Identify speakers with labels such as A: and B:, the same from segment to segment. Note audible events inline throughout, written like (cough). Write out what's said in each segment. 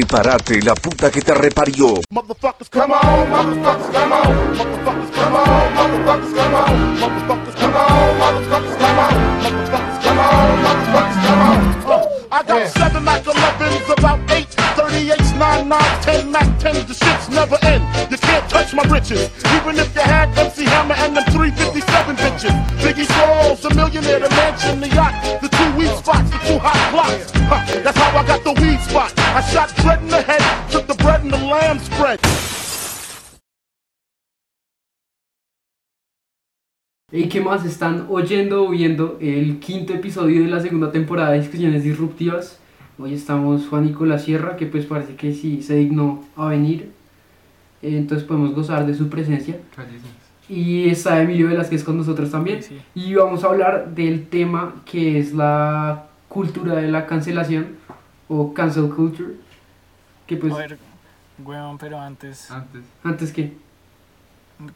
A: Prepárate, la puta que te reparió.
B: Motherfuckers, come on, motherfuckers, come on. Motherfuckers, come on, motherfuckers, come on. Motherfuckers, come on, motherfuckers, come on. Motherfuckers, come on, motherfuckers, come on. Uh, I got seven Mac 11s, about eight 38s, 9 9 10 Mac 10s. The shit's never end. You can't touch my riches. Even if you had MC Hammer and them 357 bitches. Biggie Smalls, a millionaire, the mansion, the yacht, the two weed spots, the two hot blocks. Huh, that's how I got the weed spot. I shot Dread in the head, took the bread and the lamb spread.
C: ¿Y qué más? Están oyendo o viendo el quinto episodio de la segunda temporada de Discusiones Disruptivas. Hoy estamos Juan Nicolás Sierra, que pues parece que sí se dignó a venir. Eh, Entonces podemos gozar de su presencia. Y está Emilio Velázquez con nosotros también.
D: Sí.
C: Y vamos a hablar del tema que es la cultura de la cancelación o cancel culture. Que pues,
D: A ver, weón, pero antes,
E: Antes.
C: antes que...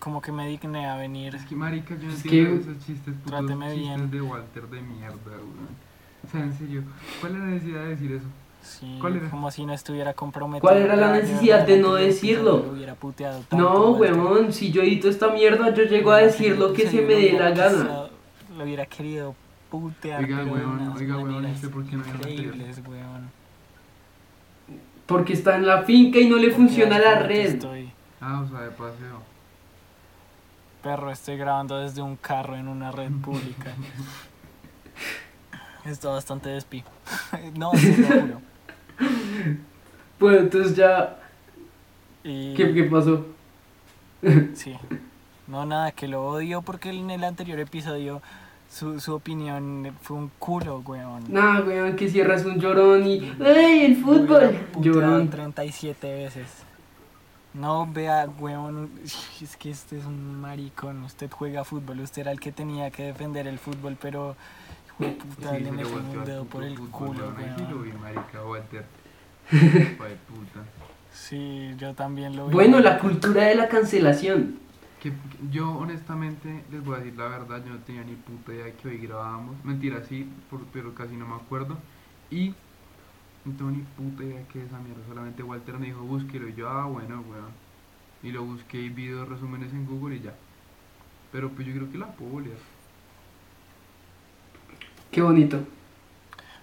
D: como que me digné a venir.
E: Es que marica, yo no
C: Es que-
E: esos chistes, putos
D: Tráteme
E: chistes
D: bien.
E: de Walter de mierda, weón. O sea, en serio, ¿cuál es la necesidad de decir eso?
D: Sí,
E: ¿Cuál era?
D: como si no estuviera comprometido.
C: ¿Cuál era la necesidad de no decirlo? No, weón, si yo edito esta mierda, yo llego a decir lo que se me dé la gana.
D: Lo hubiera querido putear.
E: Oiga,
D: unas
E: oiga, weón,
D: maneras
E: ¿usted por qué no a
D: Increíbles.
C: Porque está en la finca y no le funciona la red.
D: Estoy,
E: Ah, o sea, de paseo.
D: perro, estoy grabando desde un carro en una red pública. (laughs) Está bastante despi. (laughs) no, juro. (laughs)
C: Bueno, entonces ya,
D: Y...
C: ¿qué, qué pasó?
D: Sí. No, nada, que lo odio porque en el anterior episodio su, su opinión fue un culo, weón.
C: Nah, weón, que cierras un llorón y... ¡Ey, el fútbol! Llorón.
D: 37 veces. No, vea, weón, es que este es un maricón. Usted juega fútbol, usted era el que tenía que defender el fútbol, pero... hijo de puta,
E: Sí,
D: le
E: volteó
D: un dedo por el
E: fútbol,
D: culo,
E: weón. Ahí sí lo
D: weón.
E: vi, marica, Walter. (laughs) Hijo de puta.
D: Sí, yo también lo vi.
C: Bueno, la cultura de la cancelación.
E: Que, que yo honestamente les voy a decir la verdad, yo no tenía ni puta idea de que hoy grabábamos. Mentira, sí, por- pero casi no me acuerdo. Y no tengo ni puta idea de que esa mierda. Solamente Walter me dijo, búsquelo. Y yo, ah, bueno, weón. Y lo busqué y vi dos resúmenes en Google y ya. Pero pues yo creo que la puedo leer.
C: Qué bonito.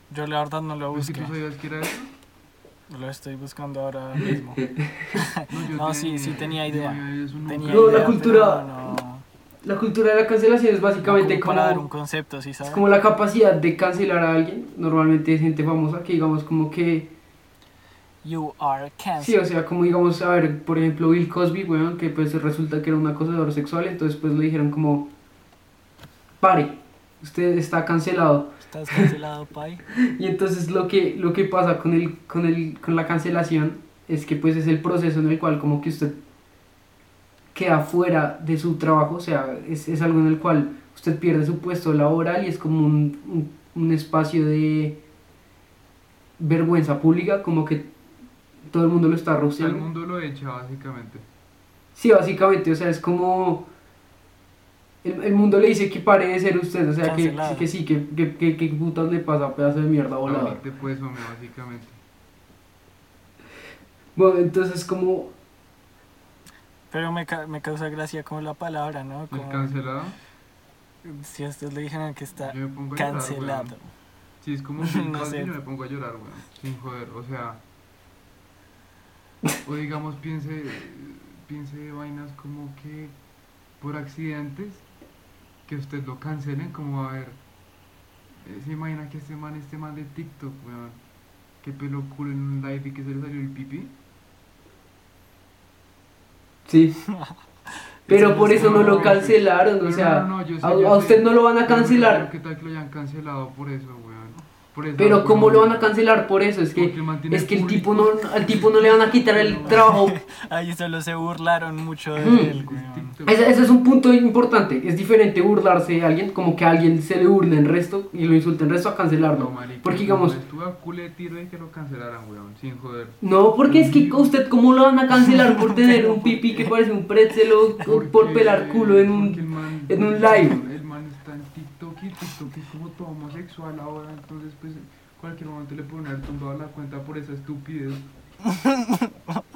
D: Yo la verdad no lo
E: ¿Vos sí
D: busqué.
E: tú sabías que era eso?
D: Lo estoy buscando ahora (laughs) mismo. (laughs)
E: No,
D: sí, sí tenía idea.
E: No.
D: Tenía
C: la cultura-
D: no-
C: La cultura de la cancelación es básicamente
D: como para dar un
C: como...
D: concepto, ¿sí
C: Es
D: sabes?
C: como la capacidad de cancelar a alguien. Normalmente es gente famosa que digamos como que...
D: You are
C: Sí,
D: canceled.
C: o sea, como digamos, a ver, por ejemplo, Bill Cosby, weón, que pues resulta que era un acosador sexual, entonces pues le dijeron como... Pare, usted está cancelado.
D: Estás cancelado, Pai. (laughs)
C: Y entonces lo que, lo que pasa con, el, con, el, con la cancelación es que pues es el proceso en el cual como que usted queda fuera de su trabajo, o sea, es, es algo en el cual usted pierde su puesto laboral y es como un, un, un espacio de vergüenza pública, como que todo el mundo lo está
E: O sea, el
C: rosteando.
E: mundo lo echa básicamente.
C: Sí, básicamente, o sea, es como... El, el mundo le dice que pare de ser usted, o sea, que, que sí, que, que, que, que putas le pasa, pedazo de mierda.
E: Ahorita pues, hombre, básicamente.
C: Bueno, entonces como...
D: Pero me, ca- me causa gracia como la palabra, ¿no?
E: El cancelado.
D: si a usted le dijeran que está
E: Yo me pongo a llorar,
D: cancelado.
E: Si es como (laughs)
D: No
E: Bill Cosby,
D: sé.
E: yo me pongo a llorar, weón. Sin joder, o sea. (laughs) O digamos, piense, piense vainas como que por accidentes que usted lo cancelen, como a ver. eh, Se imagina que este man, este man de TikTok, weón, que pelo culo en un live y que se le salió el pipí.
C: Sí. (laughs) Pero por eso no lo cancelaron, o sea,
E: no, no, yo sé,
C: a, a usted no lo van a cancelar.
E: ¿Qué tal que lo hayan cancelado por eso, weón?
C: Pero ¿cómo lo van a cancelar por eso? Es que, es que el
E: público.
C: tipo no, al tipo no le van a quitar el (laughs) trabajo.
D: Ahí solo se burlaron mucho de
C: Mm.
D: él.
E: TikTok.
C: Ese, ese es un punto importante. Es diferente burlarse de alguien, como que a alguien se le burle en resto y lo insulte en resto a cancelarlo.
E: No, marica,
C: Porque digamos,
E: a
C: no, porque es que a usted cómo lo van a cancelar por (laughs) tener un pipí que parece un pretzel o por pelar culo en un...
E: porque el man-
C: en un live.
E: El man está en TikTok y TikTok todo homosexual ahora, entonces pues cualquier momento le pueden haber tumbado la cuenta por esa estupidez. (laughs)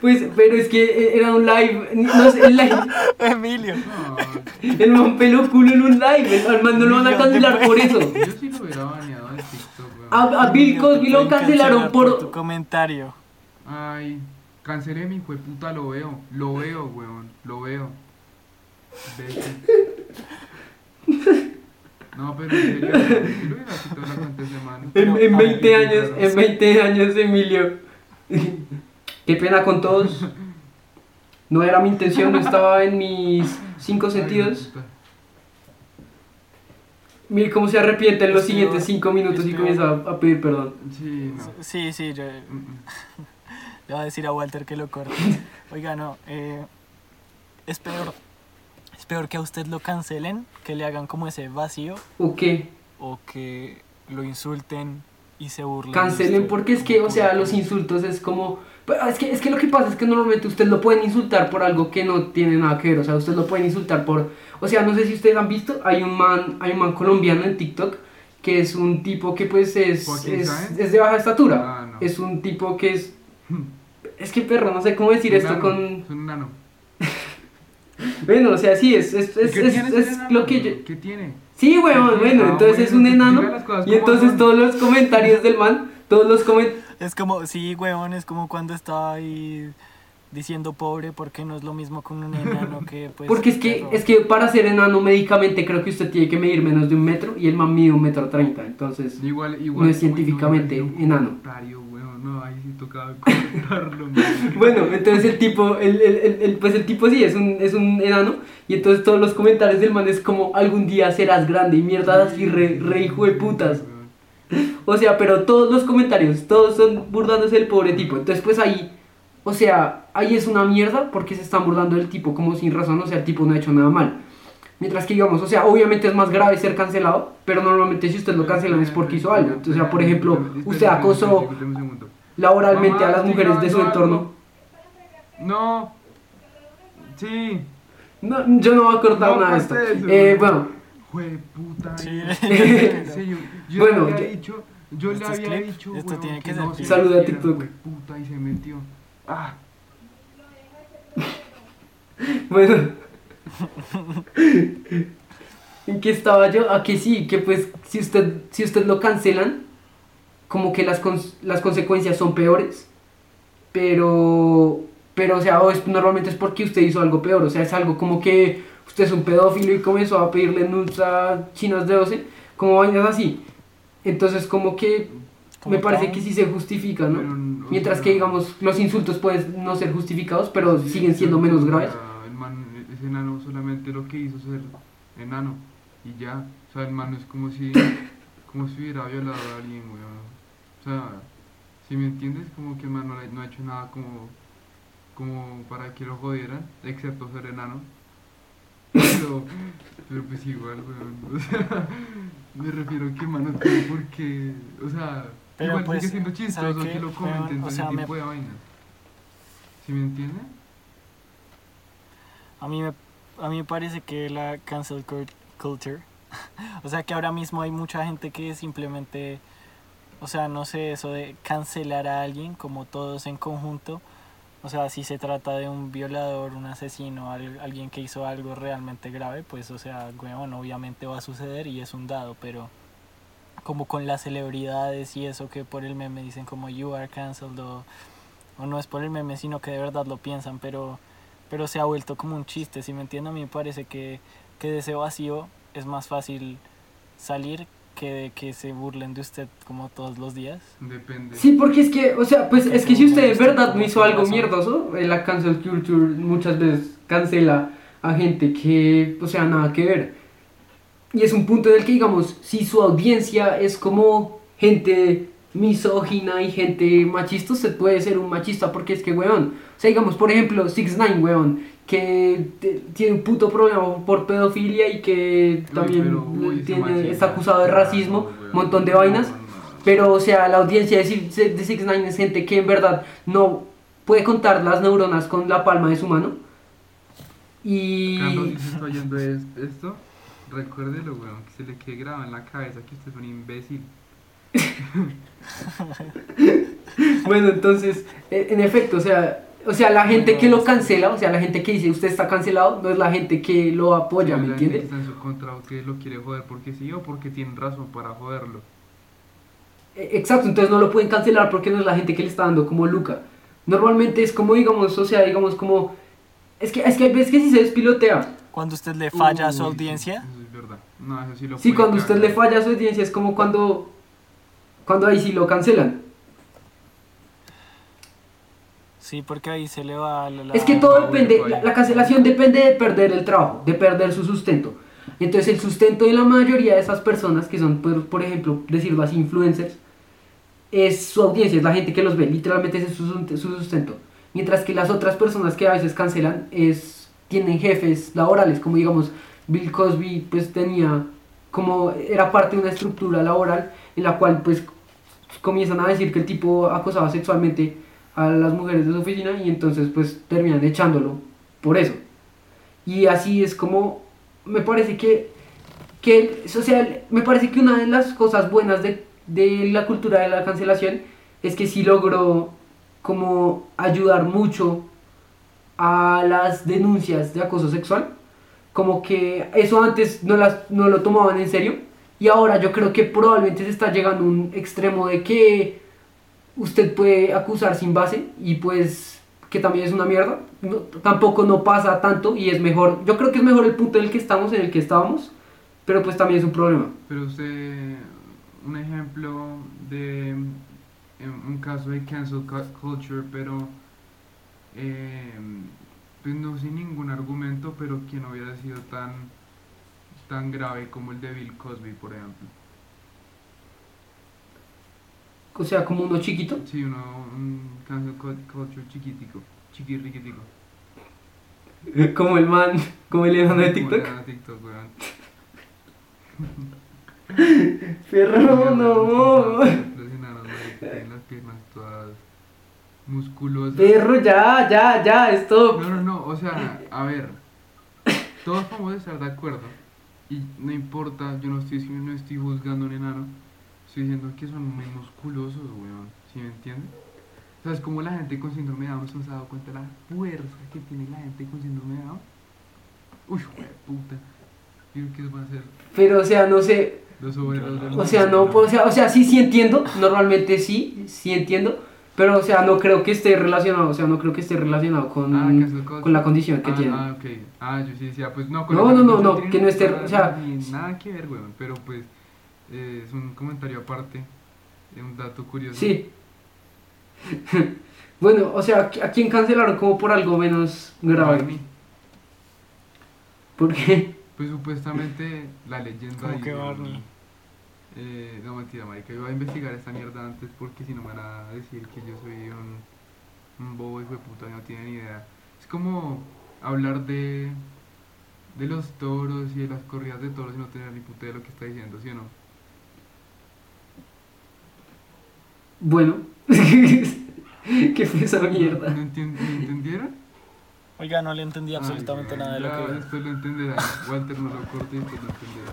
C: Pues, pero es que era un live, no sé, el live, (laughs)
D: Emilio. (laughs)
C: El man peló culo en un live, el- man no lo van a cancelar por eso.
E: yo sí lo hubiera baneado en TikTok, weón.
C: A, a Bill Cosby lo cancelaron
D: cancelar
C: por...
D: tu comentario.
E: Ay, cancelé mi puta, lo veo, lo veo, weón, lo veo. Vete. No, pero en serio, (laughs) yo lo hubiera quitado la cuenta man.
C: En, en
D: a
C: 20
E: ver,
C: años, en 20 años, Emilio. Qué pena con todos. No era mi intención, no estaba en mis cinco sentidos. Mire cómo se arrepiente en los
D: Es
C: siguientes 5 minutos
D: es
C: y comienza a, a pedir perdón.
E: Sí, no.
D: Sí, sí, yo le
E: Mm, mm. (laughs)
D: voy a decir a Walter que lo corte. Oiga, no, eh, es peor. Peor que a usted lo cancelen, que le hagan como ese vacío
C: ¿O qué?
D: o que lo insulten y se burlen.
C: Cancelen porque es que, o sea, los insultos es como... pues, Es que, es que lo que pasa es que normalmente usted lo pueden insultar por algo que no tiene nada que ver. O sea, usted lo pueden insultar por... O sea, no sé si ustedes han visto, hay un man, hay un man colombiano en TikTok que es un tipo que pues es,
E: ¿Joaquín
C: es, es de baja estatura.
E: Ah, no.
C: Es un tipo que es... Es que perro, no sé cómo decir
E: Un
C: esto
E: nano,
C: con...
E: Es un nano.
C: Bueno, o sea, sí, es, es,
E: ¿Y
C: es, es- es
E: enano,
C: lo que yo...
E: weón? ¿Qué tiene?
C: Sí, weón, bueno,
E: Ah,
C: entonces es un enano y entonces
E: son.
C: todos los comentarios del man, todos los comentarios...
D: Es como, sí, huevón, es como cuando estaba ahí diciendo pobre porque no es lo mismo con un enano que (laughs) pues...
C: Porque es que, es que para ser enano médicamente creo que usted tiene que medir menos de un metro y el man mide un metro treinta, entonces...
E: Igual, igual.
C: No es científicamente
E: no,
C: enano.
E: No, ahí sí tocaba cortarlo.
C: Bueno, entonces el tipo, el, el, el- pues el tipo sí, es un, es un enano y entonces todos los comentarios del man es como algún día serás grande y mierdas así re, re hijo de putas. O sea, pero todos los comentarios, todos son burlándose del pobre tipo. Entonces, pues ahí, o sea, ahí es una mierda porque se están burlando del tipo como sin razón, o sea, el tipo no ha hecho nada mal. Mientras que, digamos, o sea, obviamente es más grave ser cancelado, pero normalmente si usted lo cancelan es porque hizo algo. O sea, por ejemplo, usted acosó laboralmente
E: Mamá,
C: a las mujeres de su entorno.
E: No. Sí.
C: No, yo no voy a cortar
E: No,
C: nada de esto.
E: corte eso,
C: Eh, bueno,
E: Jue puta.
D: Sí. (laughs)
E: En serio, yo
C: Bueno,
E: le había
C: ya-
E: dicho, yo le
D: Esto
E: había
D: clip,
E: dicho,
D: esto
E: weón,
D: tiene que ser
E: no
D: clip.
E: se
C: Saluda a TikTok.
E: jue puta, y se metió. Ah, (laughs)
C: bueno. ¿En qué estaba yo? A que sí, que pues si usted, si usted lo cancelan, como que las, cons- las consecuencias son peores, pero, pero o sea, o es- normalmente es porque usted hizo algo peor, o sea, es algo como que usted es un pedófilo y comenzó a pedirle nudes a chinas de 12, como vainas así. Entonces como que me parece que sí se justifica, ¿no?
E: Pero,
C: Mientras
E: sea,
C: que, digamos, los insultos pueden no ser justificados, pero
E: sí,
C: siguen siendo menos graves.
E: El man, ese enano solamente lo que hizo ser enano y ya. O sea, el man es como si, como si hubiera violado a alguien, weón. O sea, si me entiendes, como que el man no, no ha hecho nada como, como para que lo jodieran, excepto ser enano. Pero, pero pues igual, weón. (laughs) O sea, me refiero que el man no tiene por qué. O sea,
D: Pero,
E: igual
D: pues,
E: sigue siendo
D: ¿sabe
E: chistoso que lo comenten
D: O
E: todo
D: sea,
E: ese
D: me-
E: tipo de vainas. ¿Sí me entiendes?
D: A mí me, a mí me parece que la cancel cult- culture, (laughs) o sea que ahora mismo hay mucha gente que simplemente, o sea, no sé, eso de cancelar a alguien como todos en conjunto, o sea, si se trata de un violador, un asesino, al- alguien que hizo algo realmente grave, pues, o sea, bueno, obviamente va a suceder y es un dado, pero como con las celebridades y eso que por el meme dicen como you are cancelled o, no es por el meme, sino que de verdad lo piensan, pero pero se ha vuelto como un chiste, si me entiendo, a mí me parece que, que de ese vacío es más fácil salir que de que se burlen de usted como todos los días.
E: Depende.
C: Sí, porque es que, o sea, pues
D: Porque
C: es que si usted
D: usted
C: verdad no hizo algo
D: razón.
C: mierdoso, la cancel culture muchas veces cancela a gente que, o sea, nada que ver. Y es un punto en el que, digamos, si su audiencia es como gente misógina y gente machista, usted puede ser un machista porque es que, weón, o sea, digamos, por ejemplo, 6 9 weón, que tiene un puto problema por pedofilia y que también
E: pero, uy, ese
C: tiene,
E: machista.
C: está acusado de racismo,
E: weón.
C: montón de vainas. Pero, o sea, la audiencia de Six de Six Nine es gente que en verdad no puede contar las neuronas con la palma de su mano. Y.
E: Carlos, si está oyendo es- esto, recuérdelo, weón, que se le quede grabado en la cabeza que usted es un imbécil. (laughs)
C: Bueno, entonces, eh, en efecto, o sea, o sea, la gente que lo cancela, o sea, la gente que dice usted está cancelado, no es la gente que lo apoya, ¿me
E: la gente que
C: entiende?
E: está en su contra o que lo quiere joder porque sí o porque tienen razón para joderlo.
C: Eh, Exacto, entonces no lo pueden cancelar porque no es la gente que le está dando como Luca. Normalmente es como, digamos, o sea, digamos como... Es que, es que hay veces que sí se despilotea.
D: Cuando usted le falla a su audiencia.
E: Eso es verdad. No, eso sí lo
C: Sí, cuando usted le falla a su audiencia es como cuando... Cuando ahí sí lo cancelan.
D: Sí, porque ahí se le va la...
C: Es que todo depende, la, la cancelación depende de perder el trabajo, de perder su sustento. Entonces el sustento de la mayoría de esas personas, que son, por, por ejemplo, decirlo así, influencers, es su audiencia, es la gente que los ve, literalmente ese es su, su sustento. Mientras que las otras personas que a veces cancelan es, tienen jefes laborales, como digamos Bill Cosby pues tenía, como era parte de una estructura laboral en la cual pues comienzan a decir que el tipo acosaba sexualmente a las mujeres de su oficina y entonces pues terminan echándolo por eso. Y así es como me parece que, que o sea, me parece que una de las cosas buenas de, de la cultura de la cancelación es que sí logró como ayudar mucho a las denuncias de acoso sexual. Como que eso antes no, las, no lo tomaban en serio. Y ahora yo creo que probablemente se está llegando a un extremo de que usted puede acusar sin base y pues que también es una mierda. No- tampoco no pasa tanto y es mejor. Yo creo que es mejor el punto en el que estamos, en el que estábamos, pero pues también es un problema.
E: Pero usted, un ejemplo de un caso de cancel cu- culture, pero eh, pues no sin ningún argumento, pero que no hubiera sido tan, tan grave como el de Bill Cosby, por ejemplo.
C: O sea, como uno chiquito.
E: Sí, uno, un cancel cu- culture chiquitico, chiquirriquitico. (laughs)
C: Como el man, como el enano de TikTok.
E: Como era TikTok, weón. (laughs)
C: Perro, no.
E: Los enanos, tienen las piernas todas musculosas.
C: Perro, ya, ya, ya, stop.
E: No, no, no, o sea, a ver, todos podemos estar de acuerdo y no importa, yo no estoy, no estoy juzgando a un enano, estoy diciendo que son muy musculosos, weón, ¿sí me entiendes? O sea, es como la gente con síndrome de Down, ¿se han dado cuenta de la fuerza que tiene la gente con síndrome de Down? Uy, puta, yo eso va a ser
C: Pero, o sea, no sé.
E: los obreros del
C: O sea, no, o sea, o sea, sí, sí entiendo. Normalmente sí, sí entiendo. Pero, o sea, no creo que esté relacionado. O sea, no creo que esté relacionado con,
E: Ah,
C: con la condición que
E: ah,
C: tiene.
E: Ah, ok. Ah, yo sí decía, pues no, con
C: No, no, no, no, que no esté- o sea-
E: nada que ver, weón, pero pues eh, es un comentario aparte, de un dato curioso.
C: Sí. (laughs) bueno, o sea, ¿a quién cancelaron como por algo menos grave?
E: Barney,
C: ¿Por qué?
E: Pues supuestamente la leyenda
D: ¿Cómo que
E: de-
D: Barney?
E: Eh, no mentira, marica, iba a investigar esta mierda antes porque si no me van a decir que yo soy un, un bobo hijo de puta y no tiene ni idea. Es como hablar de de los toros y de las corridas de toros y no tener ni puta de lo que está diciendo, ¿sí o no?
C: Bueno. (laughs) ¿Qué fue esa mierda?
E: ¿No, entien- no entendieron?
D: Oiga, no le entendí absolutamente
E: Ay,
D: nada de lo que.
E: Después lo entenderá. Walter no lo corte y después lo entenderá.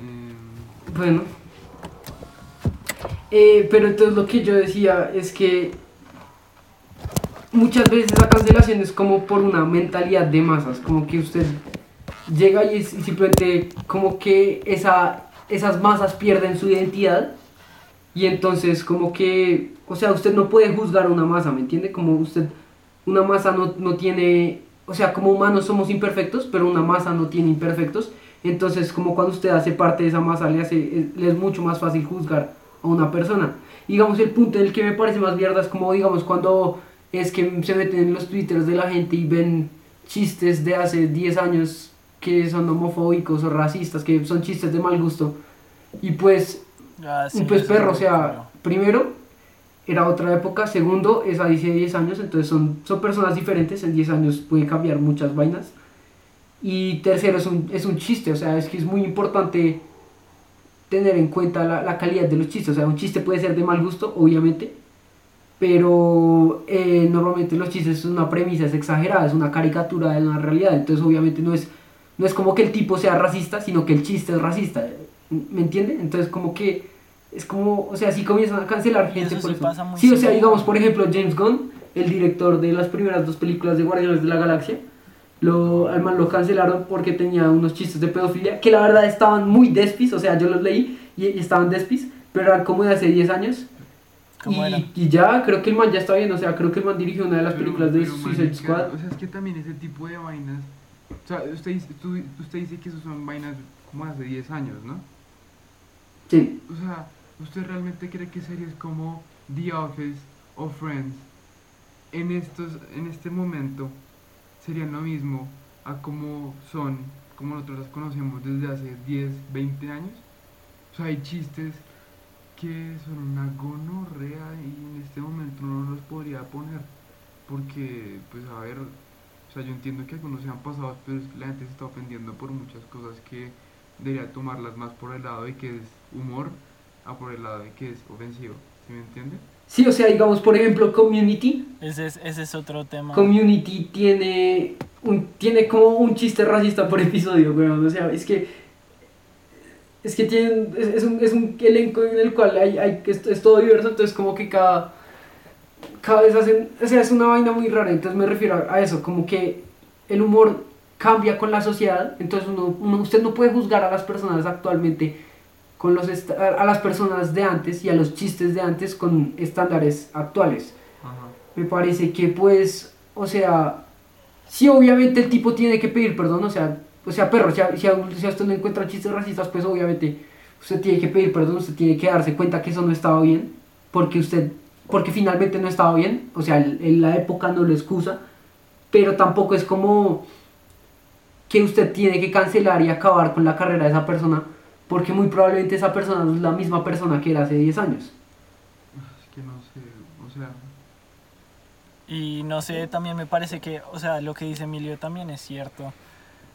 E: Em,
C: Bueno. Eh, pero entonces lo que yo decía es que muchas veces la cancelación es como por una mentalidad de masas, como que usted llega y, es- y simplemente como que esa, esas masas pierden su identidad y entonces como que, o sea, usted no puede juzgar una masa, ¿me entiende? Como usted, una masa no, no tiene, o sea, como humanos somos imperfectos, pero una masa no tiene imperfectos, entonces como cuando usted hace parte de esa masa le, hace, es- le es mucho más fácil juzgar a una persona. Digamos, el punto en el que me parece más mierda es como, digamos, cuando es que se meten en los twitters de la gente y ven chistes de hace 10 años que son homofóbicos o racistas, que son chistes de mal gusto. Y pues
D: Ah, sí,
C: un pez perro, o sea, primero era otra época, segundo es a 10 años, entonces son, son personas diferentes, en 10 años puede cambiar muchas vainas. Y tercero es un, es un chiste, o sea, es que es muy importante tener en cuenta la, la calidad de los chistes, o sea, un chiste puede ser de mal gusto, obviamente, pero eh, normalmente los chistes son una premisa, es exagerada, es una caricatura de una realidad, entonces obviamente no es, no es como que el tipo sea racista, sino que el chiste es racista, ¿me entiende? Entonces como que es como, o sea, si comienzan a cancelar gente
D: eso
C: por
D: sí
C: eso.
D: pasa muy
C: sí, o sea, digamos, por ejemplo, James Gunn, el director de las primeras dos películas de Guardianes de la Galaxia, lo, al man lo cancelaron porque tenía unos chistes de pedofilia que la verdad estaban muy despis, o sea, yo los leí y, y estaban despis, pero eran como de hace 10 años. Y, y ya, creo que el man ya está bien, o sea, creo que el man dirigió una de las
E: Pero-
C: películas de Suicide Squad.
E: O sea, es que también ese tipo de vainas. O sea, usted, tú- usted dice que eso son vainas como hace 10 años, ¿no?
C: Sí.
E: O sea, ¿usted realmente cree que series como The Office o Friends en, estos, en este momento serían lo mismo a como son, como nosotros las conocemos desde hace 10, 20 años? O sea, hay chistes que son una gonorrea y en este momento no los podría poner porque, pues a ver, o sea, yo entiendo que algunos sean pasados, pero es que la gente se está ofendiendo por muchas cosas que debería tomarlas más por el lado de que es humor a por el lado de que es ofensivo, ¿sí me entiende?
C: Sí, o sea, digamos, por ejemplo, Community.
D: Ese es, ese es otro tema.
C: Community tiene un, tiene como un chiste racista por episodio, weón. O sea, es que. Es que tienen. Es, es un, es un elenco en el cual hay, hay es, es todo diverso, entonces, como que cada. Cada vez hacen. O sea, es una vaina muy rara. Entonces, me refiero a, a eso, como que el humor cambia con la sociedad. Entonces, uno, uno- usted no puede juzgar a las personas actualmente con los a las personas de antes y a los chistes de antes con estándares actuales
E: Ajá.
C: me parece que pues, o sea, sí obviamente el tipo tiene que pedir perdón, o sea, o sea, perro, si a, si a- si a usted no encuentra chistes racistas, pues obviamente usted tiene que pedir perdón, usted tiene que darse cuenta que eso no estaba bien, porque usted, porque finalmente no estaba bien, o sea, el- en la época no lo excusa, pero tampoco es como que usted tiene que cancelar y acabar con la carrera de esa persona, porque muy probablemente esa persona no es la misma persona que era hace 10 años.
E: Es que no sé, o sea,
D: Y no sé, también me parece que, o sea, lo que dice Emilio también es cierto.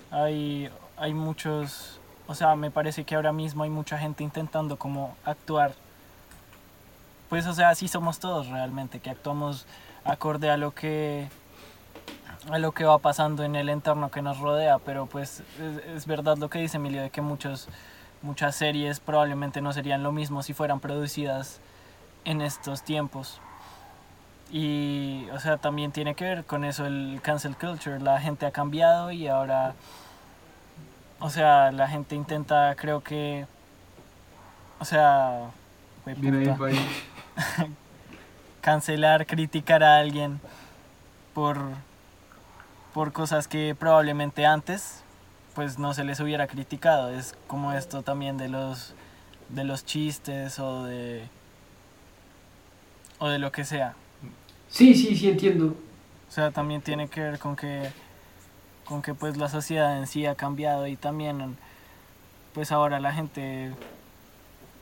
D: Hay, hay muchos, o sea, me parece que ahora mismo hay mucha gente intentando como actuar. Pues, o sea, así somos todos realmente, que actuamos acorde a lo que a lo que va pasando en el entorno que nos rodea, pero pues es, es verdad lo que dice Emilio de que muchos muchas series probablemente no serían lo mismo si fueran producidas en estos tiempos. Y, o sea, también tiene que ver con eso el cancel culture. La gente ha cambiado y ahora, o sea, la gente intenta, creo que, o sea,
E: ahí. (laughs)
D: cancelar, criticar a alguien por, por cosas que probablemente antes, pues no se les hubiera criticado. Es como esto también de los, de los chistes o de, o de lo que sea.
C: Sí, sí, sí, entiendo.
D: O sea, también tiene que ver con que, con que pues la sociedad en sí ha cambiado y también pues ahora la gente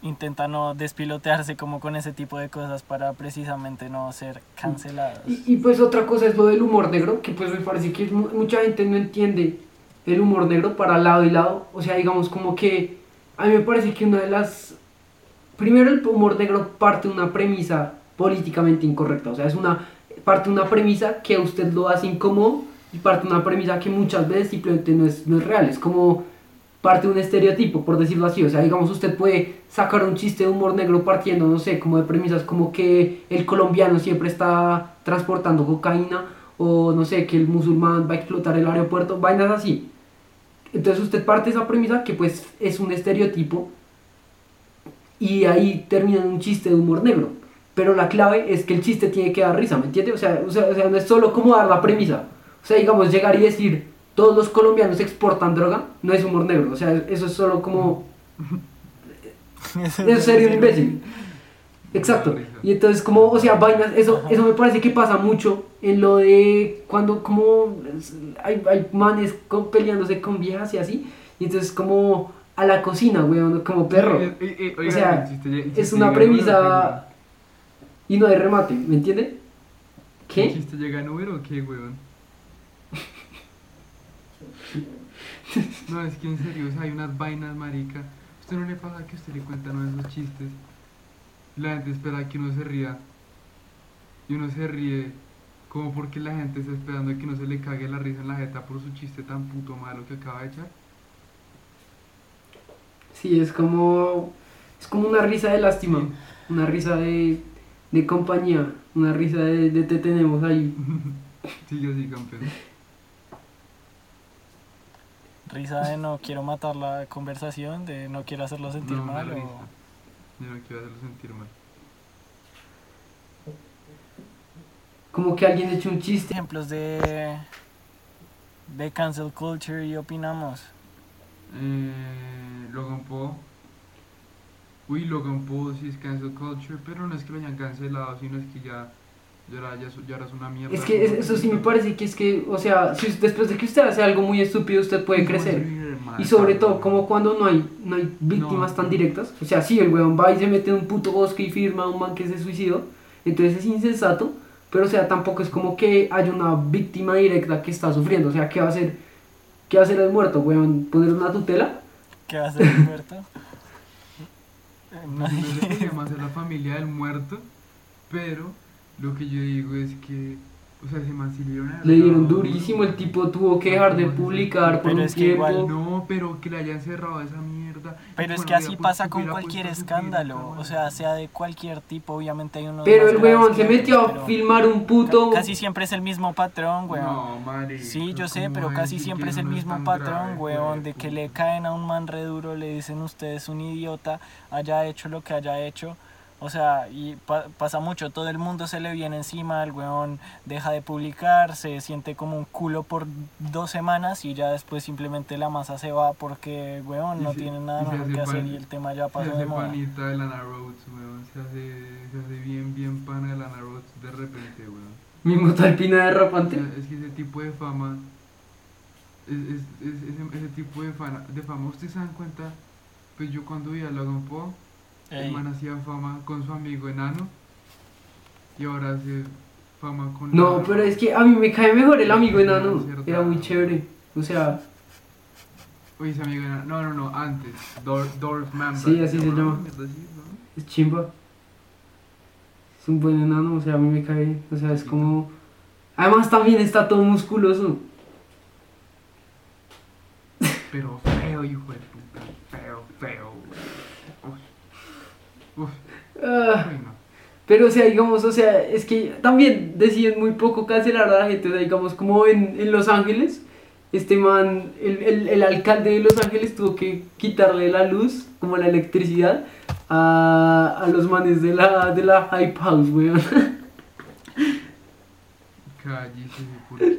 D: intenta no despilotearse como con ese tipo de cosas para precisamente no ser cancelados.
C: Y, y pues otra cosa es lo del humor negro, que pues me parece que mu- mucha gente no entiende el humor negro para lado y lado. O sea, digamos como que a mí me parece que una de las... Primero el humor negro parte de una premisa políticamente incorrecta. O sea, es una parte de una premisa que a usted lo hace incómodo y parte de una premisa que muchas veces simplemente no es, no es real. Es como parte de un estereotipo, por decirlo así. O sea, digamos, usted puede sacar un chiste de humor negro partiendo, no sé, como de premisas como que el colombiano siempre está transportando cocaína o no sé, que el musulmán va a explotar el aeropuerto, vainas así. Entonces usted parte de esa premisa que pues es un estereotipo y ahí termina en un chiste de humor negro. Pero la clave es que el chiste tiene que dar risa, ¿me entiende? O sea, o sea, o sea, no es solo como dar la premisa. O sea, digamos, llegar y decir, todos los colombianos exportan droga, no es humor negro. O sea, eso es solo como... (laughs) Es serio un imbécil. Exacto. Y entonces como, o sea, vainas, eso, eso me parece que pasa mucho en lo de cuando como hay, hay manes con- peleándose con viejas y así. Y entonces como a la cocina, weón, como perro.
E: Eh, eh,
C: O sea, es una premisa y no hay remate, ¿me entiende?
E: ¿o qué? ¿El
C: ¿Qué?
E: chiste llega en Uber o qué, weón? (laughs) No, es que en serio, o sea, hay unas vainas, marica. ¿A usted no le pasa que usted le cuenta uno de esos chistes? La gente espera que uno se ría. Y uno se ríe como porque la gente está esperando que no se le cague la risa en la jeta por su chiste tan puto malo que acaba de echar.
C: Sí, es como... Es como una risa de lástima, una risa de, de compañía, una risa de, de te tenemos ahí. (laughs)
E: Sigue así, campeón.
D: Risa de no quiero matar la conversación, de no quiero hacerlo sentir
E: No,
D: mal.
E: risa. Hacerlo sentir mal.
C: Como que alguien eche un chiste.
D: Ejemplos de, de cancel culture y opinamos.
E: Eh, Logan Paul. Uy, Logan Paul sí es cancel culture, pero no es que lo hayan cancelado, sino es que ya, ya, era, ya, ya eras una mierda.
C: Es que es- eso sí me parece que es que, o sea, si después de que usted hace algo muy estúpido, usted puede crecer. Y sobre todo, como cuando no hay, no hay víctimas
E: No.
C: tan directas. O sea, sí, el weón va y se mete en un puto bosque y firma a un man que se suicidó. Entonces es insensato. Pero, o sea, tampoco es como que haya una víctima directa que está sufriendo. O sea, ¿qué va a hacer? ¿Qué va a hacer el muerto, weón? ¿Poner una tutela?
D: ¿Qué va a hacer el muerto? (laughs) No-
E: No se podría más a la familia del muerto, pero lo que yo digo es que, o sea, se man sí le dieron
C: durísimo. El tipo tuvo que dejar de publicar por
D: Pero
C: un
D: es que igual
C: tiempo.
E: No, pero que le hayan cerrado esa mierda.
D: Pero es que así
E: hubiera
D: pasa con cualquier escándalo, o sea, sea de cualquier tipo, obviamente hay unos
C: Pero
D: más
C: el
D: graves
C: weón
D: que
C: se
D: otros,
C: metió a
D: pero
C: filmar un puto.
D: ca- Casi siempre es el mismo patrón, weón.
E: No, marica,
D: Sí, yo sé,
E: ¿cómo
D: pero casi siempre es el mismo patrón, weón, de que le caen a un man re duro, le dicen usted es un idiota, haya hecho lo que haya hecho. O sea, y pa- pasa mucho, todo el mundo se le viene encima, el weón deja de publicar, se siente como un culo por dos semanas y ya después simplemente la masa se va porque, weón, no
E: se-
D: tiene nada
E: se
D: mejor que hacer y el tema ya
E: Se
D: pasó de
E: hace
D: moda.
E: panita de Lana Rhodes, weón. Se hace, se hace bien, bien pana de Lana Rhodes de repente, weón.
C: Mismo talpina de
E: O
C: rapante.
E: es que ese tipo de fama, es, es, es- ese, ese tipo de, fama, de fama, ¿ustedes se dan cuenta? Pues yo cuando vi a Logan Paul, el
D: Ey,
E: man hacía fama con su amigo enano y ahora hace fama con...
C: No, pero es que a mí me cae mejor el amigo
E: Sí,
C: enano. Era muy chévere. O sea,
E: Uy, ese amigo enano, no, no, no, antes, Dor, Dorf Mamba.
C: Sí, así se llama. Es chimba. Es un buen enano, o sea, a mí me cae. O sea, es como. Además, también está todo musculoso.
E: Pero feo, hijo de puta. Feo, feo. Uf.
C: Ah,
E: no.
C: pero, o sea, digamos, o sea, es que también deciden muy poco cancelar a la gente. O sea, digamos, como en, en Los Ángeles, este man, el, el, el alcalde de Los Ángeles tuvo que quitarle la luz, como la electricidad, a, a los manes de la, de la Hype House, weón. (laughs)